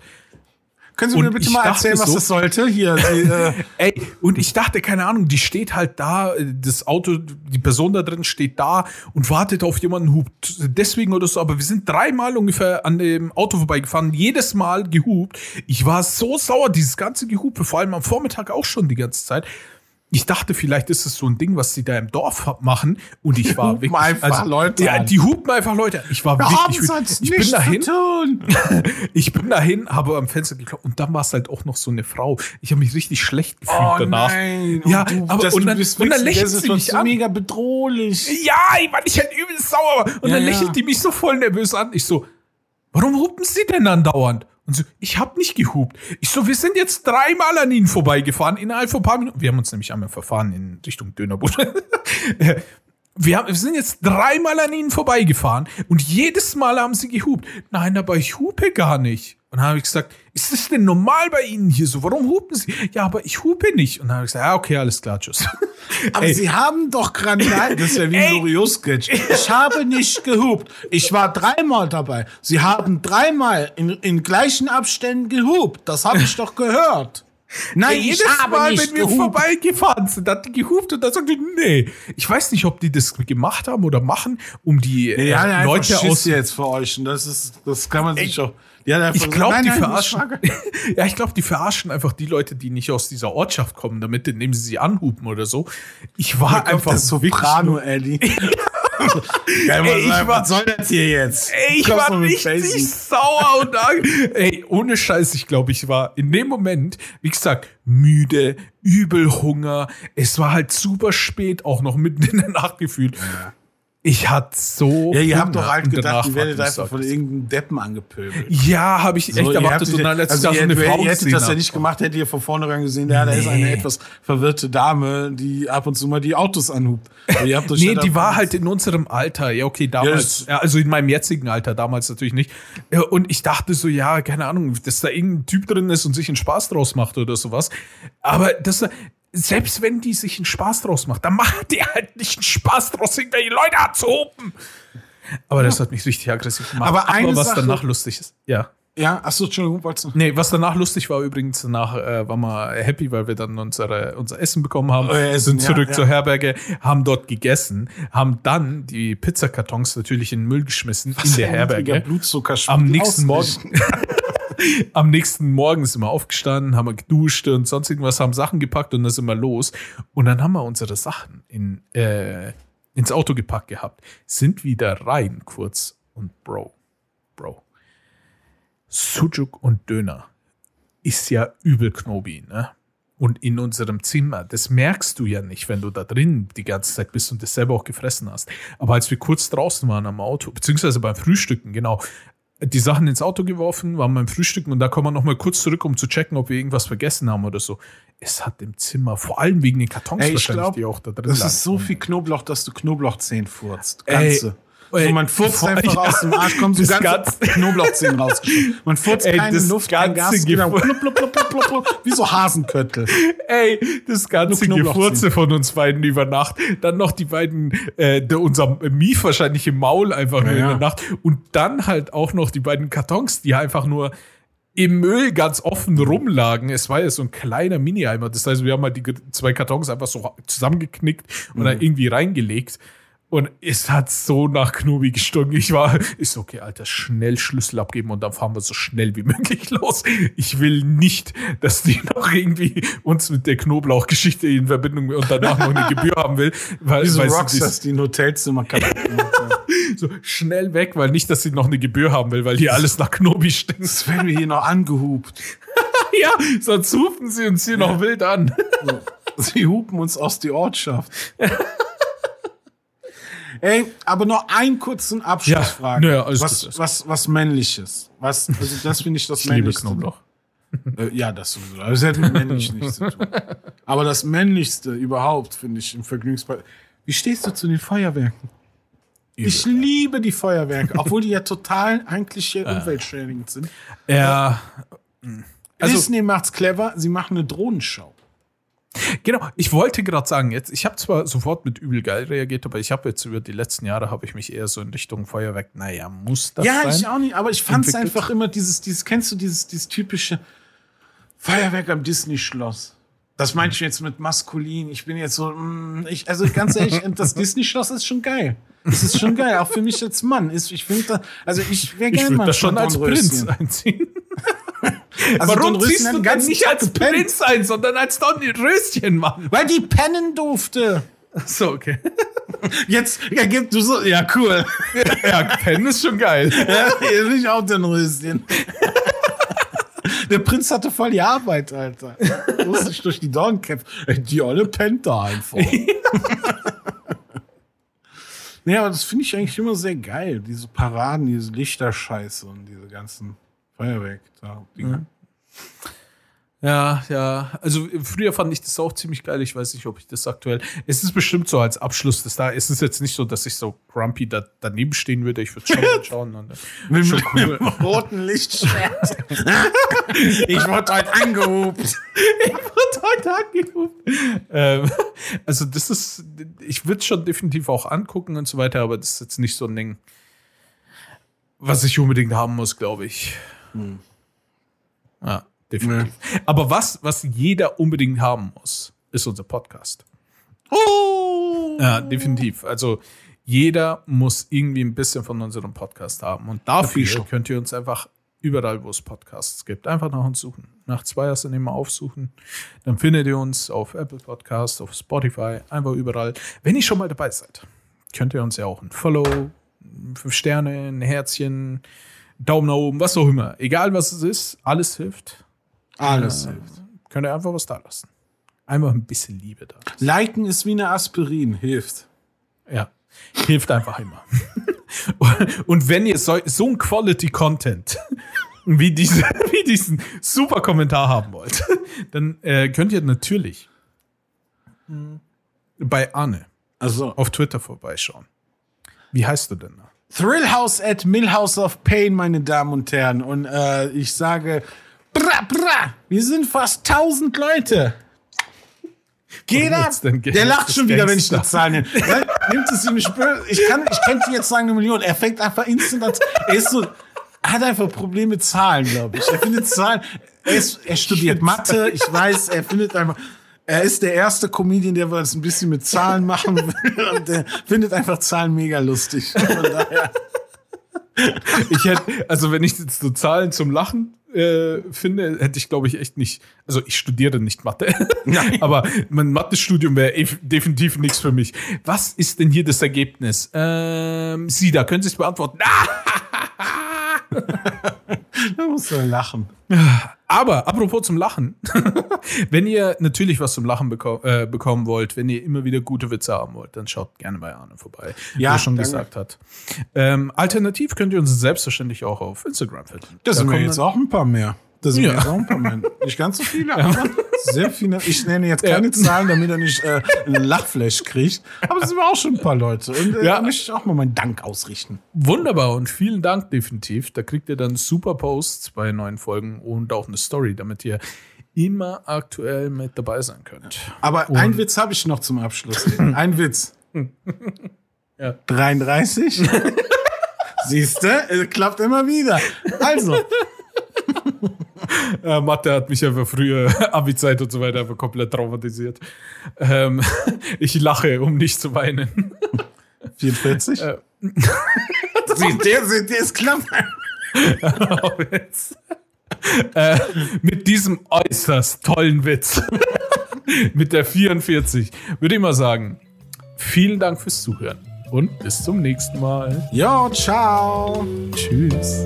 Können Sie Und mir bitte mal erzählen, was so- das sollte? Hier, <laughs> die, äh, Ey, und ich dachte, keine Ahnung, die steht halt da, äh, das Auto, die Person da drin steht da und wartet auf jemanden, hupt deswegen oder so, aber wir sind dreimal ungefähr an dem Auto vorbeigefahren, jedes Mal gehupt. Ich war so sauer, dieses ganze Gehupe, vor allem am Vormittag auch schon die ganze Zeit. Ich dachte, vielleicht ist es so ein Ding, was sie da im Dorf machen und ich war Hupen wirklich, einfach Leute ja, die hupen einfach Leute. Ich war wir wirklich, sonst ich bin nichts dahin, zu tun. <laughs> ich bin dahin, habe am Fenster geklopft und dann war es halt auch noch so eine Frau. Ich habe mich richtig schlecht gefühlt Oh danach. nein. Ja, und du, aber und dann, bist und dann lächelt sie mich an. mega bedrohlich. Ja, ich war ich halt übelst sauer. Und Ja, dann ja. lächelt die mich so voll nervös an. Ich so, warum hupen Sie denn andauernd? Und so, ich hab nicht gehupt. Ich so, wir sind jetzt dreimal an Ihnen vorbeigefahren innerhalb von ein paar Minuten. Wir haben uns nämlich einmal verfahren in Richtung Dönerbude. <laughs> Wir, haben, wir sind jetzt dreimal an ihnen vorbeigefahren und jedes Mal haben sie gehupt. Nein, aber ich hupe gar nicht. Und dann habe ich gesagt, ist das denn normal bei Ihnen hier so? Warum hupen Sie? Ja, aber ich hupe nicht. Und dann habe ich gesagt, ja, okay, alles klar, tschüss. <laughs> Aber Ey. Sie haben doch gerade, nein, das ist ja wie ein Ey. Loriot-Sketch. Ich habe nicht gehupt. Ich war dreimal dabei. Sie haben dreimal in, in gleichen Abständen gehupt. Das habe ich doch gehört. Nein, Ey, jedes Mal, wenn wir gehupt. vorbeigefahren sind, hat die gehupt und dann sagte die, nee. Ich weiß nicht, ob die das gemacht haben oder machen, um die äh, Ja, ja, Leute aus. jetzt für euch. Und das ist, das kann man sich doch. <laughs> Ja, Ich so- glaube, die nein, verarschen. ja, ich glaube, die verarschen einfach die Leute, die nicht aus dieser Ortschaft kommen, damit, indem sie sie anhupen oder so. Ich war Ich einfach das wirklich Soprano, Eddie. Geil, <laughs> Ey, ich was, war- was soll das hier jetzt? Ey, ich Kommst war richtig Facing? sauer und Ey, ohne Scheiß, ich glaube, ich war in dem Moment, wie gesagt, müde, übel Hunger. Es war halt super spät, auch noch mitten in der Nacht gefühlt. Ich hatte so. Ja, ihr habt doch halt gedacht, ihr werdet einfach von irgendeinem Deppen angepöbelt. Ja, habe ich echt So, erwartet. Und dann, ich also da so eine Frau ihr hättet das ja nicht gemacht, hättet ihr von vornherein gesehen, ja, da ist eine etwas verwirrte Dame, die ab und zu mal die Autos anhubt. <laughs> Nee, die war halt in unserem Alter. Ja, okay, damals. Ja, also in meinem jetzigen Alter, damals natürlich nicht. Und ich dachte so, ja, keine Ahnung, dass da irgendein Typ drin ist und sich einen Spaß draus macht oder sowas. Aber das, selbst wenn die sich einen Spaß draus macht, dann macht die halt nicht einen Spaß draus, irgendwelche Leute anzuhupen. Aber das hat mich richtig aggressiv gemacht. Aber eine was Sache- danach lustig ist. Ja. Ja, achso, Entschuldigung, wolltest du? Nee, was danach lustig war übrigens, danach äh, waren wir happy, weil wir dann unsere, unser Essen bekommen haben, Euer Essen, sind ja, zurück ja. zur Herberge, haben dort gegessen, haben dann die Pizzakartons natürlich in den Müll geschmissen in der Herberge. Blutzuckerspiegel Am nächsten. Morgen, <laughs> am nächsten Morgen sind wir aufgestanden, haben wir geduscht und sonst irgendwas, haben Sachen gepackt und dann sind wir los. Und dann haben wir unsere Sachen in, äh, ins Auto gepackt gehabt, sind wieder rein kurz und Bro, Bro, Sujuk und Döner ist ja übel Knobi, ne? Und in unserem Zimmer, das merkst du ja nicht, wenn du da drin die ganze Zeit bist und das selber auch gefressen hast. Aber als wir kurz draußen waren am Auto, beziehungsweise beim Frühstücken, genau, die Sachen ins Auto geworfen, waren beim Frühstücken und da kommen wir noch mal kurz zurück, um zu checken, ob wir irgendwas vergessen haben oder so. Es hat im Zimmer, vor allem wegen den Kartons Ey, ich wahrscheinlich, glaub, die auch da drin Das lagen. ist so viel Knoblauch, dass du Knoblauchzehen furzt. Ganze. ey, so, man furzt einfach ja, aus dem Arsch, kommt so <laughs> das ganze Knoblauchzehen <laughs> rausgeschoben. Man furzt Ey, keine Luft, kein Gas, plupp, plupp, plupp, wie so Hasenköttel. Ey, das ganze Gefurze von uns beiden über Nacht. Dann noch die beiden, äh, der, unser Mief wahrscheinlich im Maul einfach nur Ja, in ja. Nacht. Und dann halt auch noch die beiden Kartons, die einfach nur im Müll ganz offen rumlagen. Es war ja so ein kleiner Mini-Eimer. Das heißt, wir haben halt die zwei Kartons einfach so zusammengeknickt und Mhm. dann irgendwie reingelegt. Und es hat so nach Knobi gestunken. Ich war, ist okay, Alter, schnell Schlüssel abgeben und dann fahren wir so schnell wie <laughs> möglich los. Ich will nicht, dass die <laughs> noch irgendwie uns mit der Knoblauchgeschichte in Verbindung und danach noch eine Gebühr haben will. Weil, Wie so weil sie Rockstars, die ein Hotelzimmer kaputt gemacht haben. <laughs> so schnell weg, weil nicht, dass sie noch eine Gebühr haben will, weil hier alles nach Knobi stinkt. Das werden wir hier noch angehupt. ja, sonst rufen sie uns hier noch wild an. Sie hupen uns aus die Ortschaft. Ey, aber noch einen kurzen Abschlussfrage. Ja, naja, alles was, gut, was, was männliches. Was, also das finde ich das <laughs> Ich liebe männlichste. Knoblauch. <laughs> Äh, ja, das sowieso. Das hat mit männlich <laughs> nichts zu tun. Aber das männlichste überhaupt, finde ich, im Vergnügungspark. Wie stehst du zu den Feuerwerken? Ich liebe die Feuerwerke, obwohl die ja total eigentlich hier umweltschädigend sind. Ja, Also- Disney macht's clever, sie machen eine Drohnenschau. Genau, ich wollte gerade sagen, jetzt, ich habe zwar sofort mit übel geil reagiert, aber ich habe jetzt über die letzten Jahre habe ich mich eher so in Richtung Feuerwerk, naja, muss das Ja, sein? ich auch nicht, aber ich fand es einfach immer dieses, dieses, kennst du dieses, dieses typische Feuerwerk am Disney-Schloss? Das meinte ich jetzt mit maskulin. Ich bin jetzt so, mm, ich, also ganz ehrlich, <laughs> das Disney-Schloss ist schon geil. Es ist schon geil, auch für mich als Mann. Ist, ich finde, also ich wäre ich gerne würde mal das schon als Prinz einziehen. Also Warum ziehst du den denn nicht als gepennt. Prinz ein, sondern als Dornröschen, Mann? Weil die pennen durfte. So, okay. <laughs> Jetzt, ja, gib du so, ja, cool. <laughs> ja, Pen ist schon geil. Ja, hier ich auch Dornröschen. <laughs> Der Prinz hatte voll die Arbeit, Alter. Musste sich durch die Dornen kämpfen. Die olle pennt da einfach. nee, aber das finde ich eigentlich immer sehr geil. Diese Paraden, diese Lichterscheiße und diese ganzen Feuerwerk. Da, Dinger. Ja, ja. Also früher fand ich das auch ziemlich geil. Ich weiß nicht, ob ich das aktuell. Es ist bestimmt so als Abschluss des da. Es ist jetzt nicht so, dass ich so grumpy da, daneben stehen würde. Ich würde schon <laughs> schauen. Und, Mit, schon mit, mit dem roten Lichtschwert. <laughs> ich wurde heute angehobt. wird heute angerufen. Ähm, also das ist, ich würde schon definitiv auch angucken und so weiter, aber das ist jetzt nicht so ein Ding, was ich unbedingt haben muss, glaube ich. Ja, definitiv. Aber was, was jeder unbedingt haben muss, ist unser Podcast. Ja, definitiv. Also jeder muss irgendwie ein bisschen von unserem Podcast haben. Und dafür schon. könnt ihr uns einfach überall, wo es Podcasts gibt, einfach nach uns suchen. Nach Zweierst immer aufsuchen. Dann findet ihr uns auf Apple Podcast, auf Spotify, einfach überall. Wenn ihr schon mal dabei seid, könnt ihr uns ja auch ein Follow, fünf Sterne, ein Herzchen, Daumen nach oben, was auch immer. Egal was es ist, alles hilft. Alles Äh, hilft. Könnt ihr einfach was da lassen. Einfach ein bisschen Liebe da. Liken ist wie eine Aspirin, hilft. Ja. Hilft einfach immer. <laughs> Und wenn ihr so, so ein Quality-Content <laughs> wie, diese, <laughs> wie diesen super Kommentar haben wollt, dann äh, könnt ihr natürlich bei Anne Also auf Twitter vorbeischauen. Wie heißt du denn da? Thrillhouse at Millhouse of Pain, meine Damen und Herren. Und äh, ich sage, bra, wir sind fast 1000 Leute. Geld? Der lacht schon wieder, wenn ich die Zahlen nenne. Ja, Nimmt es ihm nicht böse. Ich, kann, ich könnte jetzt sagen eine Million. Er fängt einfach instant an. Er ist so, hat einfach Probleme mit Zahlen, glaube ich. Er findet Zahlen. Er, ist, er studiert Mathe. Ich weiß, er findet einfach. Er ist der erste Comedian, der was ein bisschen mit Zahlen machen will. Und der findet einfach Zahlen mega lustig. Von daher. <laughs> Ich hätte, also wenn ich jetzt so Zahlen zum Lachen äh, finde, hätte ich, glaube ich, echt nicht. Also ich studiere nicht Mathe, <laughs> aber mein Mathe-Studium wäre definitiv nichts für mich. Was ist denn hier das Ergebnis? Ähm, Sie, da können Sie es beantworten. <laughs> Da muss er lachen. Aber apropos zum Lachen, <laughs> wenn ihr natürlich was zum Lachen beko äh, bekommen wollt, wenn ihr immer wieder gute Witze haben wollt, dann schaut gerne bei Arne vorbei, wie Ja, er schon danke. gesagt hat. Ähm, alternativ könnt ihr uns selbstverständlich auch auf Instagram finden. Das Da sind kommen jetzt auch ein paar mehr. Das sind Ja. jetzt auch ein paar mehr. Nicht ganz so viele, aber sehr viele. Ich nenne jetzt keine Ja. Zahlen, damit er nicht äh, einen Lachflash kriegt. Aber es sind auch schon ein paar Leute. Und äh, Ja. da möchte ich auch mal meinen Dank ausrichten. Wunderbar und vielen Dank definitiv. Da kriegt ihr dann super Posts bei neuen Folgen und auch eine Story, damit ihr immer aktuell mit dabei sein könnt. Aber einen Witz habe ich noch zum Abschluss. <laughs> Ein Witz. Ja. 33. Siehst du, klappt immer wieder. Also, Äh, Mathe hat mich einfach früher, <laughs> Abi-Zeit und so weiter, einfach komplett traumatisiert. Ähm, <laughs> ich lache, um nicht zu weinen. <laughs> 44. Äh. Siehst du, der, der ist knapp. Witz. äh, mit diesem äußerst tollen Witz, mit der 44, würde ich mal sagen, vielen Dank fürs Zuhören und bis zum nächsten Mal. Jo, ciao. Tschüss.